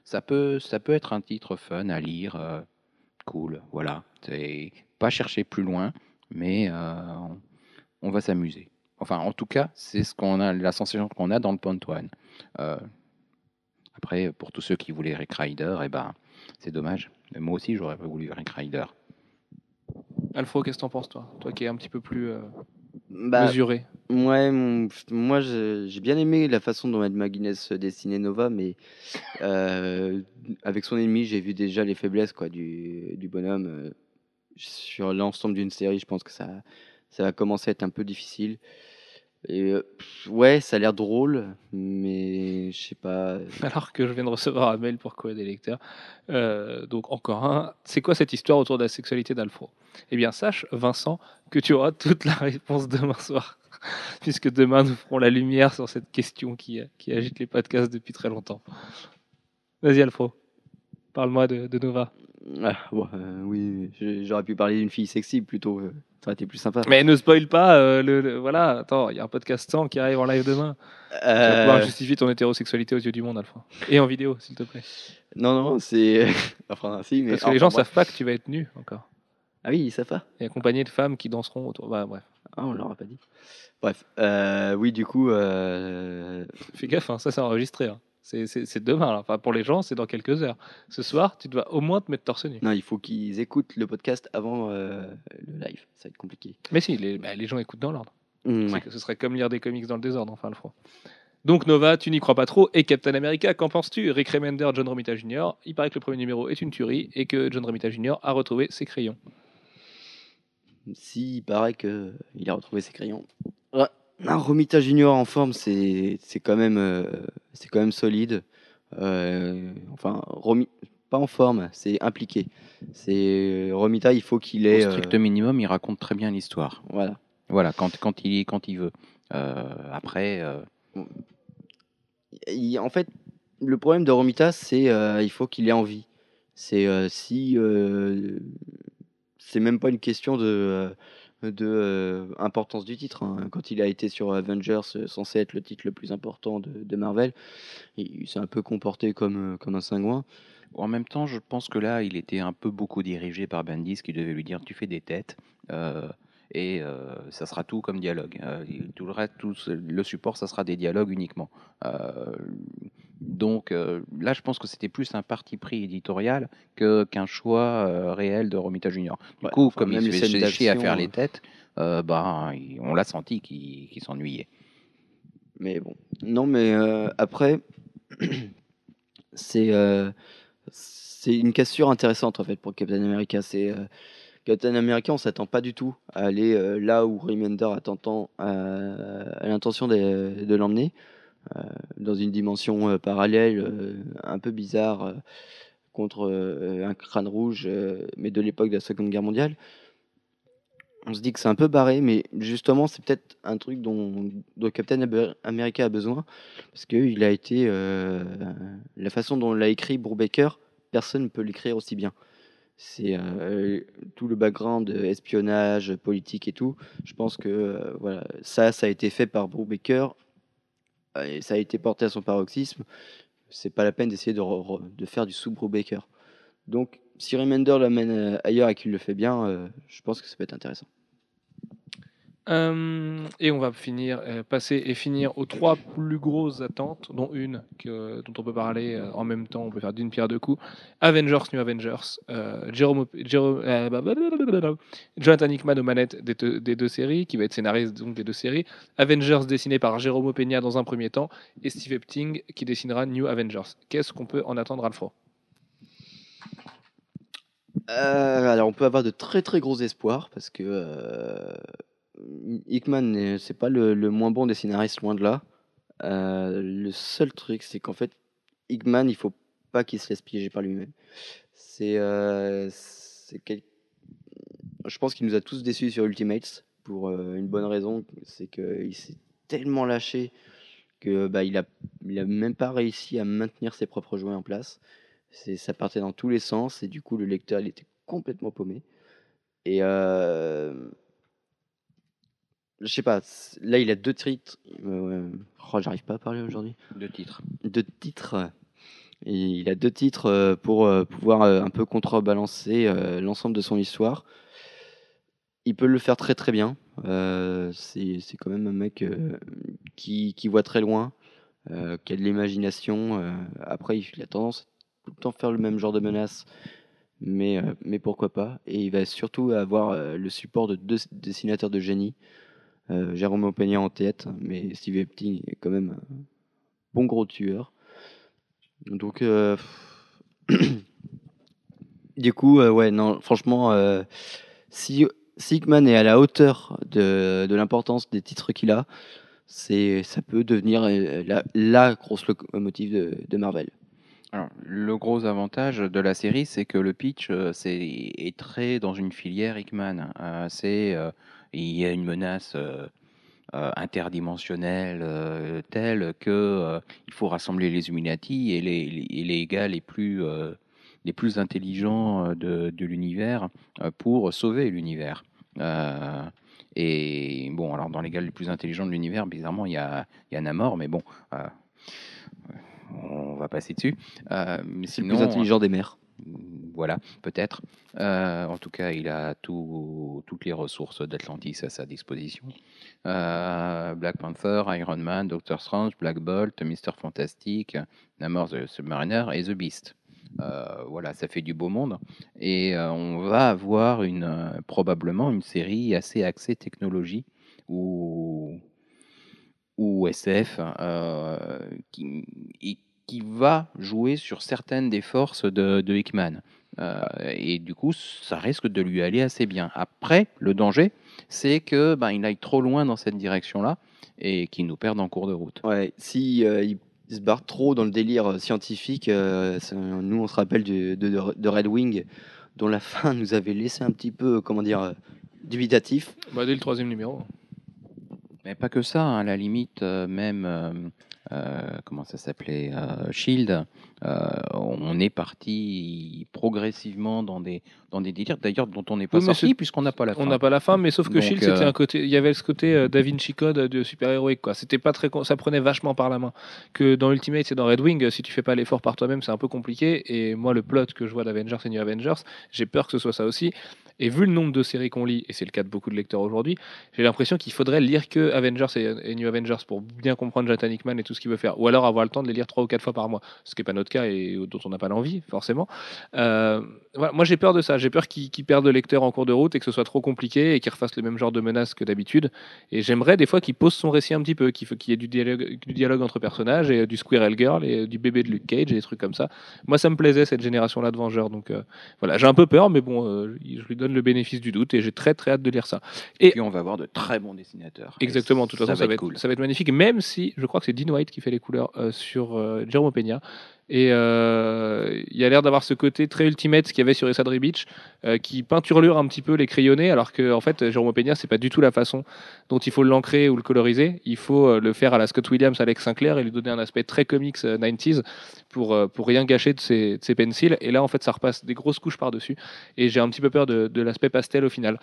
ça peut, ça peut être un titre fun à lire, cool. Voilà, c'est pas chercher plus loin, mais on, va s'amuser. Enfin, en tout cas, c'est ce qu'on a, la sensation qu'on a dans le. Euh, après, pour tous ceux qui voulaient Rick Rider, eh ben, c'est dommage. Moi aussi, j'aurais pas voulu Rick Rider. Alfro, qu'est-ce que t'en penses, toi? Toi qui es un petit peu plus euh, bah, mesuré. Ouais, mon- moi j'ai bien aimé la façon dont Ed McGuinness dessinait Nova, mais euh, avec son ennemi, j'ai vu déjà les faiblesses quoi, du, du bonhomme. euh, sur l'ensemble d'une série, je pense que ça, ça va commencer à être un peu difficile. Et euh, ouais, ça a l'air drôle, mais je sais pas. Alors que je viens de recevoir un mail pour quoi des lecteurs. Euh, donc encore un. C'est quoi cette histoire autour de la sexualité d'Alfro? Eh bien, sache, Vincent, que tu auras toute la réponse demain soir. Puisque demain, nous ferons la lumière sur cette question qui, qui agite les podcasts depuis très longtemps. Vas-y, Alfro. Parle-moi de, de Nova. Ah, bon, euh, oui, j'aurais pu parler d'une fille sexy plutôt. euh, ça aurait été plus sympa. Mais ne spoil pas. euh, le, le- voilà, attends, il y a un podcast 100 qui arrive en live demain. Tu vas pouvoir Euh, justifier ton hétérosexualité aux yeux du monde, Alfro. Et en vidéo, s'il te plaît. non, non, c'est. enfin, si, mais. Parce que les gens bref. savent pas que tu vas être nu encore. Ah oui, ils savent pas. Et accompagné de femmes qui danseront autour. Bah, bref. Ah, on leur a pas dit. Bref, euh, oui, du coup, euh, Fais gaffe, hein, ça c'est enregistré. hein. C'est- demain. là. Enfin, pour les gens, c'est dans quelques heures. Ce soir, tu dois au moins te mettre torse nu. non, il faut qu'ils écoutent le podcast avant euh, le live. Ça va être compliqué. Mais si, les, bah, les gens écoutent dans l'ordre. Mm, C'est ouais. que Ce serait comme lire des comics dans le désordre, enfin le froid. Donc Nova, tu n'y crois pas trop. Et Captain America, qu'en penses-tu? Rick Remender, John Romita Jr. Il paraît que le premier numéro est une tuerie et que John Romita Jr. a retrouvé ses crayons. Si, il paraît que il a retrouvé ses crayons. Ouais. Un Romita Junior en forme, c'est quand même euh, c'est quand même solide. Euh, enfin, Romi, pas en forme, c'est impliqué. C'est Romita, il faut qu'il Au ait. euh, strict minimum, il raconte très bien l'histoire. voilà. Voilà, quand, quand, il, quand il veut. Euh, après, euh, Il- en fait, le problème de Romita, c'est euh, il faut qu'il ait envie. C'est euh, si euh, c'est même pas une question de euh, de euh, importance du titre. hein. Quand il a été sur Avengers, euh, censé être le titre le plus important de, Marvel, il, s'est un peu comporté comme euh, comme un cingouin. en même temps, je pense que là, il était un peu beaucoup dirigé par Bendis qui devait lui dire tu fais des têtes euh, et ça sera tout comme dialogue. Tout le reste, tout le support, ça sera des dialogues uniquement. Donc euh, là, je pense que c'était plus un parti pris éditorial que qu'un choix euh, réel de Romita Junior. Du Ouais, coup, enfin, comme il se faisait chier à faire les euh. têtes, euh, bah, on l'a senti qu'il qu'il s'ennuyait. Mais bon, non, mais après, c'est c'est une cassure intéressante en fait pour Captain America. C'est Captain America, on s'attend pas du tout à aller là où Remender a, tentant, l'intention de, de l'emmener, dans une dimension euh, parallèle, euh, un peu bizarre, euh, contre euh, un crâne rouge, euh, mais de l'époque de la Seconde Guerre mondiale. On se dit que c'est un peu barré, mais justement, c'est peut-être un truc dont, Captain Amer- America a besoin, parce qu'il a été. euh, la façon dont l'a écrit Brubaker, personne ne peut l'écrire aussi bien. C'est euh, tout le background euh, espionnage, politique et tout. Je pense que euh, voilà, ça, ça a été fait par Brubaker euh, et ça a été porté à son paroxysme. C'est pas la peine d'essayer de, re- re- de faire du sous Brubaker. Donc, si Remender l'amène euh, ailleurs et qu'il le fait bien, euh, je pense que ça peut être intéressant. Euh, et on va finir, euh, passer et finir aux trois plus grosses attentes, dont une dont on peut parler euh, en même temps, on peut faire d'une pierre deux coups. Avengers, New Avengers, Jérôme, Jérôme- Jonathan Hickman aux manettes des deux, séries, qui va être scénariste donc des deux séries. Avengers dessiné par Jérôme Peña dans un premier temps, et Steve Epting qui dessinera New Avengers. Qu'est-ce qu'on peut en attendre, Euh, alors, on peut avoir de très très gros espoirs parce que Hickman, c'est pas le, le moins bon des scénaristes, loin de là. Euh, le seul truc, c'est qu'en fait, Hickman, il faut pas qu'il se laisse piéger par lui-même. C'est, euh, quel- je pense qu'il nous a tous déçus sur Ultimates pour euh, une bonne raison, c'est qu'il s'est tellement lâché que bah, a, il a même pas réussi à maintenir ses propres jouets en place. C'est, ça partait dans tous les sens et du coup le lecteur il était complètement paumé. Et euh, je sais pas, là il a deux titres. euh, oh, j'arrive pas à parler aujourd'hui. Deux titres. Deux titres. Et il a deux titres euh, pour euh, pouvoir euh, un peu contrebalancer l'ensemble de son histoire. Il peut le faire très très bien. Euh, c'est c'est quand même un mec euh, qui, qui voit très loin, euh, qui a de l'imagination. après, il a tendance à tout le temps faire le même genre de menace, mais, mais pourquoi pas. Et il va surtout avoir le support de deux dessinateurs de génie, Jérôme Peña en tête, mais Steve Epting est quand même un bon gros tueur. Donc, euh, du coup, euh, ouais, non, franchement, euh, si Sigman est à la hauteur de, l'importance des titres qu'il a, c'est ça peut devenir euh, la, grosse locomotive de, Marvel. Alors, le gros avantage de la série, c'est que le pitch euh, est très dans une filière Hickman. Euh, c'est, euh, il y a une menace euh, euh, interdimensionnelle euh, telle que il faut rassembler les Illuminati et les, les, et les gars les plus, les plus intelligents de, de l'univers pour sauver l'univers. Euh, et bon, alors dans les gars les plus intelligents de l'univers, bizarrement, il y a, y a Namor, mais bon, euh, on va passer dessus. Euh, mais C'est le plus intelligent des mers. Voilà, peut-être. Euh, en tout cas, il a tout- toutes les ressources d'Atlantis à sa disposition. Euh, Black Panther, Iron Man, Doctor Strange, Black Bolt, Mister Fantastic, Namor the Submariner et The Beast. Euh, voilà, ça fait du beau monde. Et on va avoir une, probablement une série assez axée technologie ou, ou SF qui, qui va jouer sur certaines des forces de, de Hickman. Euh, et du coup, ça risque de lui aller assez bien. Après, le danger, c'est que ben, il aille trop loin dans cette direction-là et qu'il nous perde en cours de route. Ouais, si euh, il se barre trop dans le délire euh, scientifique, euh, nous on se rappelle de, de, Red Wing, dont la fin nous avait laissé un petit peu, comment dire, dubitatif. Bah, dès le troisième numéro. Mais pas que ça, hein, à la limite, euh, même, euh, euh, comment ça s'appelait, euh, Shield, euh, on est parti progressivement dans des, dans des délires, d'ailleurs, dont on n'est pas Oui, sorti puisqu'on n'a pas la fin. On n'a pas la fin, mais sauf que Donc, Shield, c'était un côté. Il y avait ce côté Da Vinci Code de super-héroïque, quoi. C'était pas très. Ça prenait vachement par la main. Que dans Ultimate et dans Red Wing, si tu fais pas l'effort par toi-même, c'est un peu compliqué. Et moi, le plot que je vois d'Avengers et New Avengers, j'ai peur que ce soit ça aussi. Et vu le nombre de séries qu'on lit, et c'est le cas de beaucoup de lecteurs aujourd'hui, j'ai l'impression qu'il faudrait lire que Avengers et, New Avengers pour bien comprendre Jonathan Hickman et tout ce qu'il veut faire. Ou alors avoir le temps de les lire trois ou quatre fois par mois, ce qui n'est pas notre cas et dont on n'a pas l'envie, forcément. Euh, moi, j'ai peur de ça. J'ai peur qu'ils qu'ils perdent le lecteur en cours de route et que ce soit trop compliqué et qu'ils refassent le même genre de menaces que d'habitude. Et j'aimerais des fois qu'il pose son récit un petit peu, qu'il y ait du dialogue, entre personnages et euh, du Squirrel Girl et euh, du bébé de Luke Cage et des trucs comme ça. Moi, ça me plaisait cette génération-là de Vengeurs. Donc voilà, j'ai un peu peur, mais bon, je lui donne le bénéfice du doute et j'ai très très hâte de lire ça. Et puis on va avoir de très bons dessinateurs. Exactement, de toute façon, ça, va être, cool. ça va être magnifique, même si je crois que c'est Dean White qui fait les couleurs euh, sur euh, Jerome Peña. Et euh, il y a l'air d'avoir ce côté très ultimate qu'il y avait sur Essadri Beach, euh, qui peinturlure un petit peu les crayonnés, alors que en fait, Jerome Peña, c'est pas du tout la façon dont il faut l'ancrer ou le coloriser. Il faut euh, le faire à la Scott Williams, Alex Sinclair, et lui donner un aspect très comics euh, 90s pour, euh, pour rien gâcher de ses, de pencils. Et là, en fait, ça repasse des grosses couches par-dessus. Et j'ai un petit peu peur de, l'aspect pastel au final.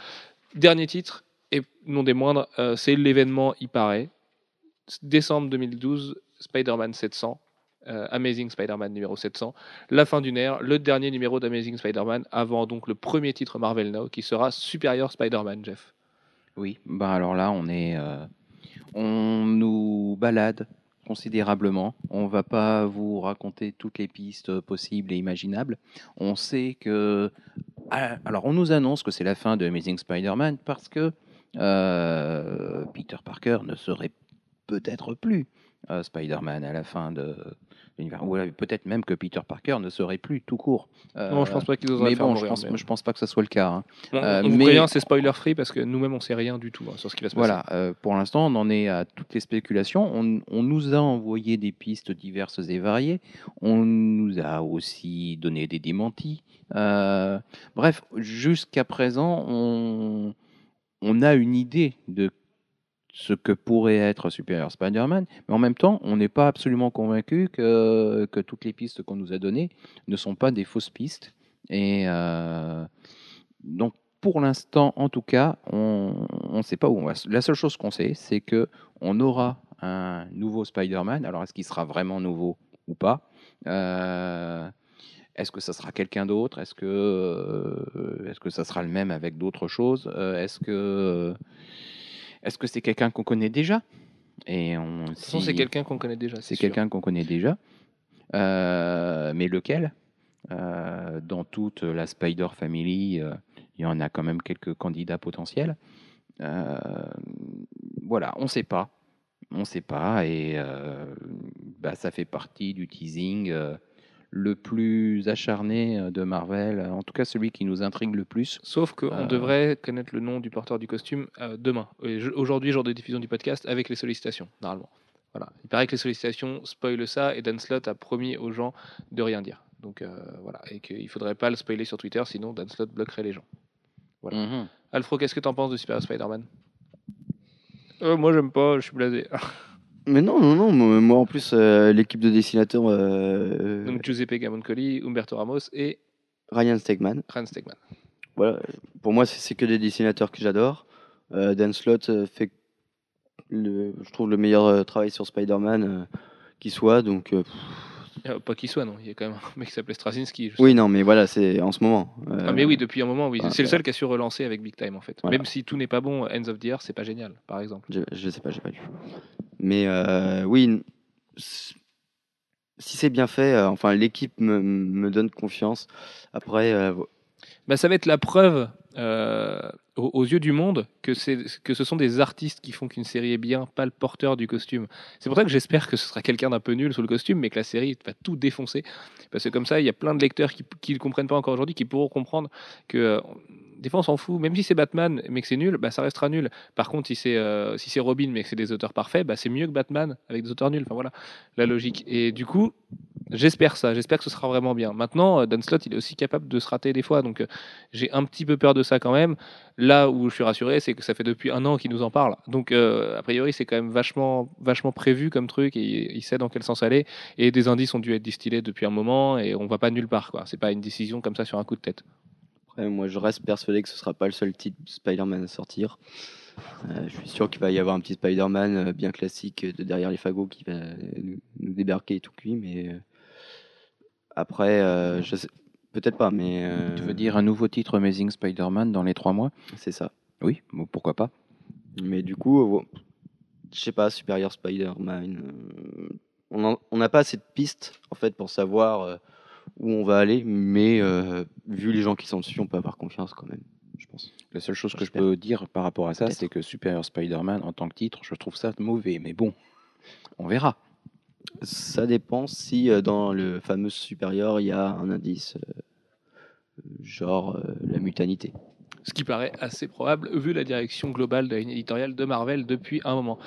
Dernier titre, et non des moindres, c'est l'événement, il paraît. Décembre 2012, Spider-Man 700, euh, Amazing Spider-Man numéro 700, la fin d'une ère, le dernier numéro d'Amazing Spider-Man, avant donc le premier titre Marvel Now, qui sera Superior Spider-Man, Jeff. Oui, bah alors là, on est, euh, on nous balade considérablement. On va pas vous raconter toutes les pistes possibles et imaginables. On sait que, ah, alors on nous annonce que c'est la fin de Amazing Spider-Man parce que euh, Peter Parker ne serait peut-être plus Spider-Man à la fin de l'univers. Ou peut-être même que Peter Parker ne serait plus tout court. Euh, non, je pense pas qu'ils oseraient mais bon, je pense, mais- je pense pas que ça soit le cas. hein. On, euh, on mais- c'est spoiler free parce que nous-mêmes on sait rien du tout hein, sur ce qui va se passer. Voilà, euh, pour l'instant, on en est à toutes les spéculations. On, on nous a envoyé des pistes diverses et variées. On nous a aussi donné des démentis. Euh, bref, jusqu'à présent, on, on a une idée de ce que pourrait être Superior Spider-Man, mais en même temps, on n'est pas absolument convaincu que, toutes les pistes qu'on nous a données ne sont pas des fausses pistes. Et euh, donc, pour l'instant, en tout cas, on ne sait pas où on va. La seule chose qu'on sait, c'est que on aura un nouveau Spider-Man. Alors, est-ce qu'il sera vraiment nouveau ou pas? Euh, Est-ce que ça sera quelqu'un d'autre? Est-ce que, euh, est-ce que ça sera le même avec d'autres choses? Est-ce que, est-ce que c'est quelqu'un qu'on connaît déjà? Et on, De toute façon, c'est quelqu'un qu'on connaît déjà. c'est sûr. quelqu'un qu'on connaît déjà. Euh, mais lequel? Euh, Dans toute la Spider Family, euh, il y en a quand même quelques candidats potentiels. Euh, voilà, on ne sait pas. On ne sait pas. Et euh, bah, ça fait partie du teasing. euh, le plus acharné euh, de Marvel, en tout cas celui qui nous intrigue le plus. Sauf qu'on Euh. devrait connaître le nom du porteur du costume euh, demain. Aujourd'hui, jour de diffusion du podcast, avec les sollicitations, normalement. Voilà. Il paraît que les sollicitations spoilent ça et Dan Slott a promis aux gens de rien dire. Donc euh, voilà. Et qu'il ne faudrait pas le spoiler sur Twitter, sinon Dan Slott bloquerait les gens. Voilà. Mhm. Alfro, qu'est-ce que t'en penses de Super Spider-Man? Euh, Moi, j'aime pas, je suis blasé. Mais non, non, non. Moi, moi, en plus, euh, l'équipe de dessinateurs, euh, Donc Giuseppe Gamoncoli, Umberto Ramos et Ryan Stegman. Ryan Stegman. Voilà. Pour moi, c'est c'est que des dessinateurs que j'adore. Euh, Dan Slott euh, fait, le, je trouve, le meilleur euh, travail sur Spider-Man euh, qui soit. Donc, euh, pff, pas qu'il soit, non. Il y a quand même un mec qui s'appelait Straczynski. oui, non, mais voilà, c'est en ce moment. Euh, Ah mais oui, depuis un moment, oui. Ah, c'est le seul qui a su relancer avec Big Time en fait. Voilà. Même si tout n'est pas bon, Ends of the Earth, c'est pas génial, par exemple. Je, je sais pas, j'ai pas lu. Mais euh, oui, si c'est bien fait, euh, enfin, l'équipe me, me donne confiance. Après, euh, Bah, ça va être la preuve euh, aux, yeux du monde que, que ce sont des artistes qui font qu'une série est bien, pas le porteur du costume. C'est pour ça que j'espère que ce sera quelqu'un d'un peu nul sous le costume, mais que la série va tout défoncer. Parce que comme ça, il y a plein de lecteurs qui ne comprennent pas encore aujourd'hui, qui pourront comprendre que euh, des fois on s'en fout, même si c'est Batman, mais que c'est nul, bah, ça restera nul. Par contre, si c'est, euh, si c'est Robin, mais que c'est des auteurs parfaits, bah, c'est mieux que Batman avec des auteurs nuls. Enfin voilà, la logique. Et du coup, J'espère ça, j'espère que ce sera vraiment bien. Maintenant, euh, Dan Slott, il est aussi capable de se rater des fois, donc euh, j'ai un petit peu peur de ça quand même. Là où je suis rassuré, c'est que ça fait depuis un an qu'il nous en parle. Donc, euh, a priori, c'est quand même vachement, vachement prévu comme truc et il sait dans quel sens aller. Et des indices ont dû être distillés depuis un moment et on va pas nulle part, quoi. C'est pas une décision comme ça sur un coup de tête. après, moi, je reste persuadé que ce sera pas le seul titre Spider-Man à sortir. Je suis sûr qu'il va y avoir un petit Spider-Man bien classique de derrière les fagots qui va nous, débarquer tout cuit, mais après, euh, je sais, peut-être pas, mais euh, Tu veux dire un nouveau titre Amazing Spider-Man dans les trois mois? C'est ça. Oui, bon, pourquoi pas Mais du coup, euh, je sais pas, Superior Spider-Man. on n'a pas assez de pistes en fait pour savoir où on va aller, mais vu les gens qui sont dessus, on peut avoir confiance quand même, je pense. La seule chose que je peux dire par rapport à ça, c'est que Superior Spider-Man, en tant que titre, je trouve ça mauvais. Mais bon, on verra. Ça dépend si euh, dans le fameux supérieur il y a un indice, euh, genre euh, la mutanité. Ce qui paraît assez probable vu la direction globale de la éditoriale de Marvel depuis un moment.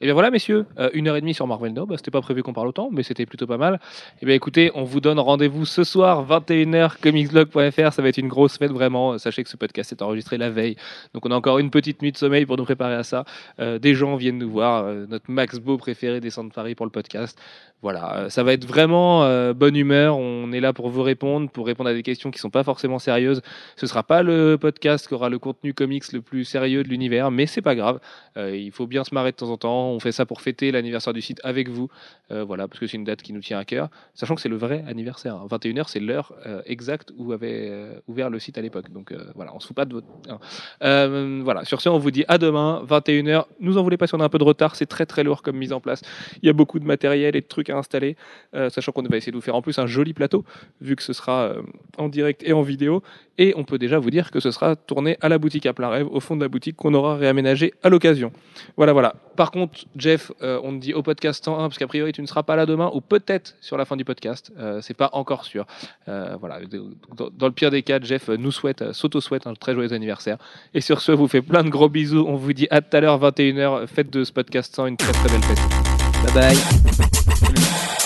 Et bien voilà, messieurs, euh, une heure et demie sur Marvel No. Bah, c'était pas prévu qu'on parle autant, mais c'était plutôt pas mal. Et bien écoutez, on vous donne rendez-vous ce soir, 21h, comicsblog.fr. Ça va être une grosse fête, vraiment. Sachez que ce podcast est enregistré la veille. Donc on a encore une petite nuit de sommeil pour nous préparer à ça. Euh, des gens viennent nous voir. euh, notre Max Beau préféré descend de Paris pour le podcast. Voilà, euh, ça va être vraiment euh, bonne humeur. On est là pour vous répondre, pour répondre à des questions qui sont pas forcément sérieuses. Ce sera pas le podcast qui aura le contenu comics le plus sérieux de l'univers, mais c'est pas grave. Euh, il faut bien se marrer de temps en temps. On fait ça pour fêter l'anniversaire du site avec vous. Voilà, parce que c'est une date qui nous tient à cœur. Sachant que c'est le vrai anniversaire. hein. 21h, c'est l'heure exacte où avait ouvert le site à l'époque. Donc voilà, on se fout pas de votre. hein. Voilà, sur ce, on vous dit à demain, 21h. Nous en voulez pas si on a un peu de retard. C'est très très lourd comme mise en place. Il y a beaucoup de matériel et de trucs à installer. Euh, sachant qu'on va essayer de vous faire en plus un joli plateau, vu que ce sera euh, en direct et en vidéo. Et on peut déjà vous dire que ce sera tourné à la boutique à plein rêve, au fond de la boutique qu'on aura réaménagé à l'occasion. Voilà, voilà. Par contre, Jeff, euh, on te dit au podcast 101, parce qu'a priori tu ne seras pas là demain, ou peut-être sur la fin du podcast. C'est pas encore sûr. Voilà. Dans, le pire des cas, Jeff nous souhaite, s'auto-souhaite un très joyeux anniversaire. Et sur ce, vous fait plein de gros bisous. On vous dit à tout à l'heure, 21h. Faites de ce podcast 100 une très très belle fête. Bye bye.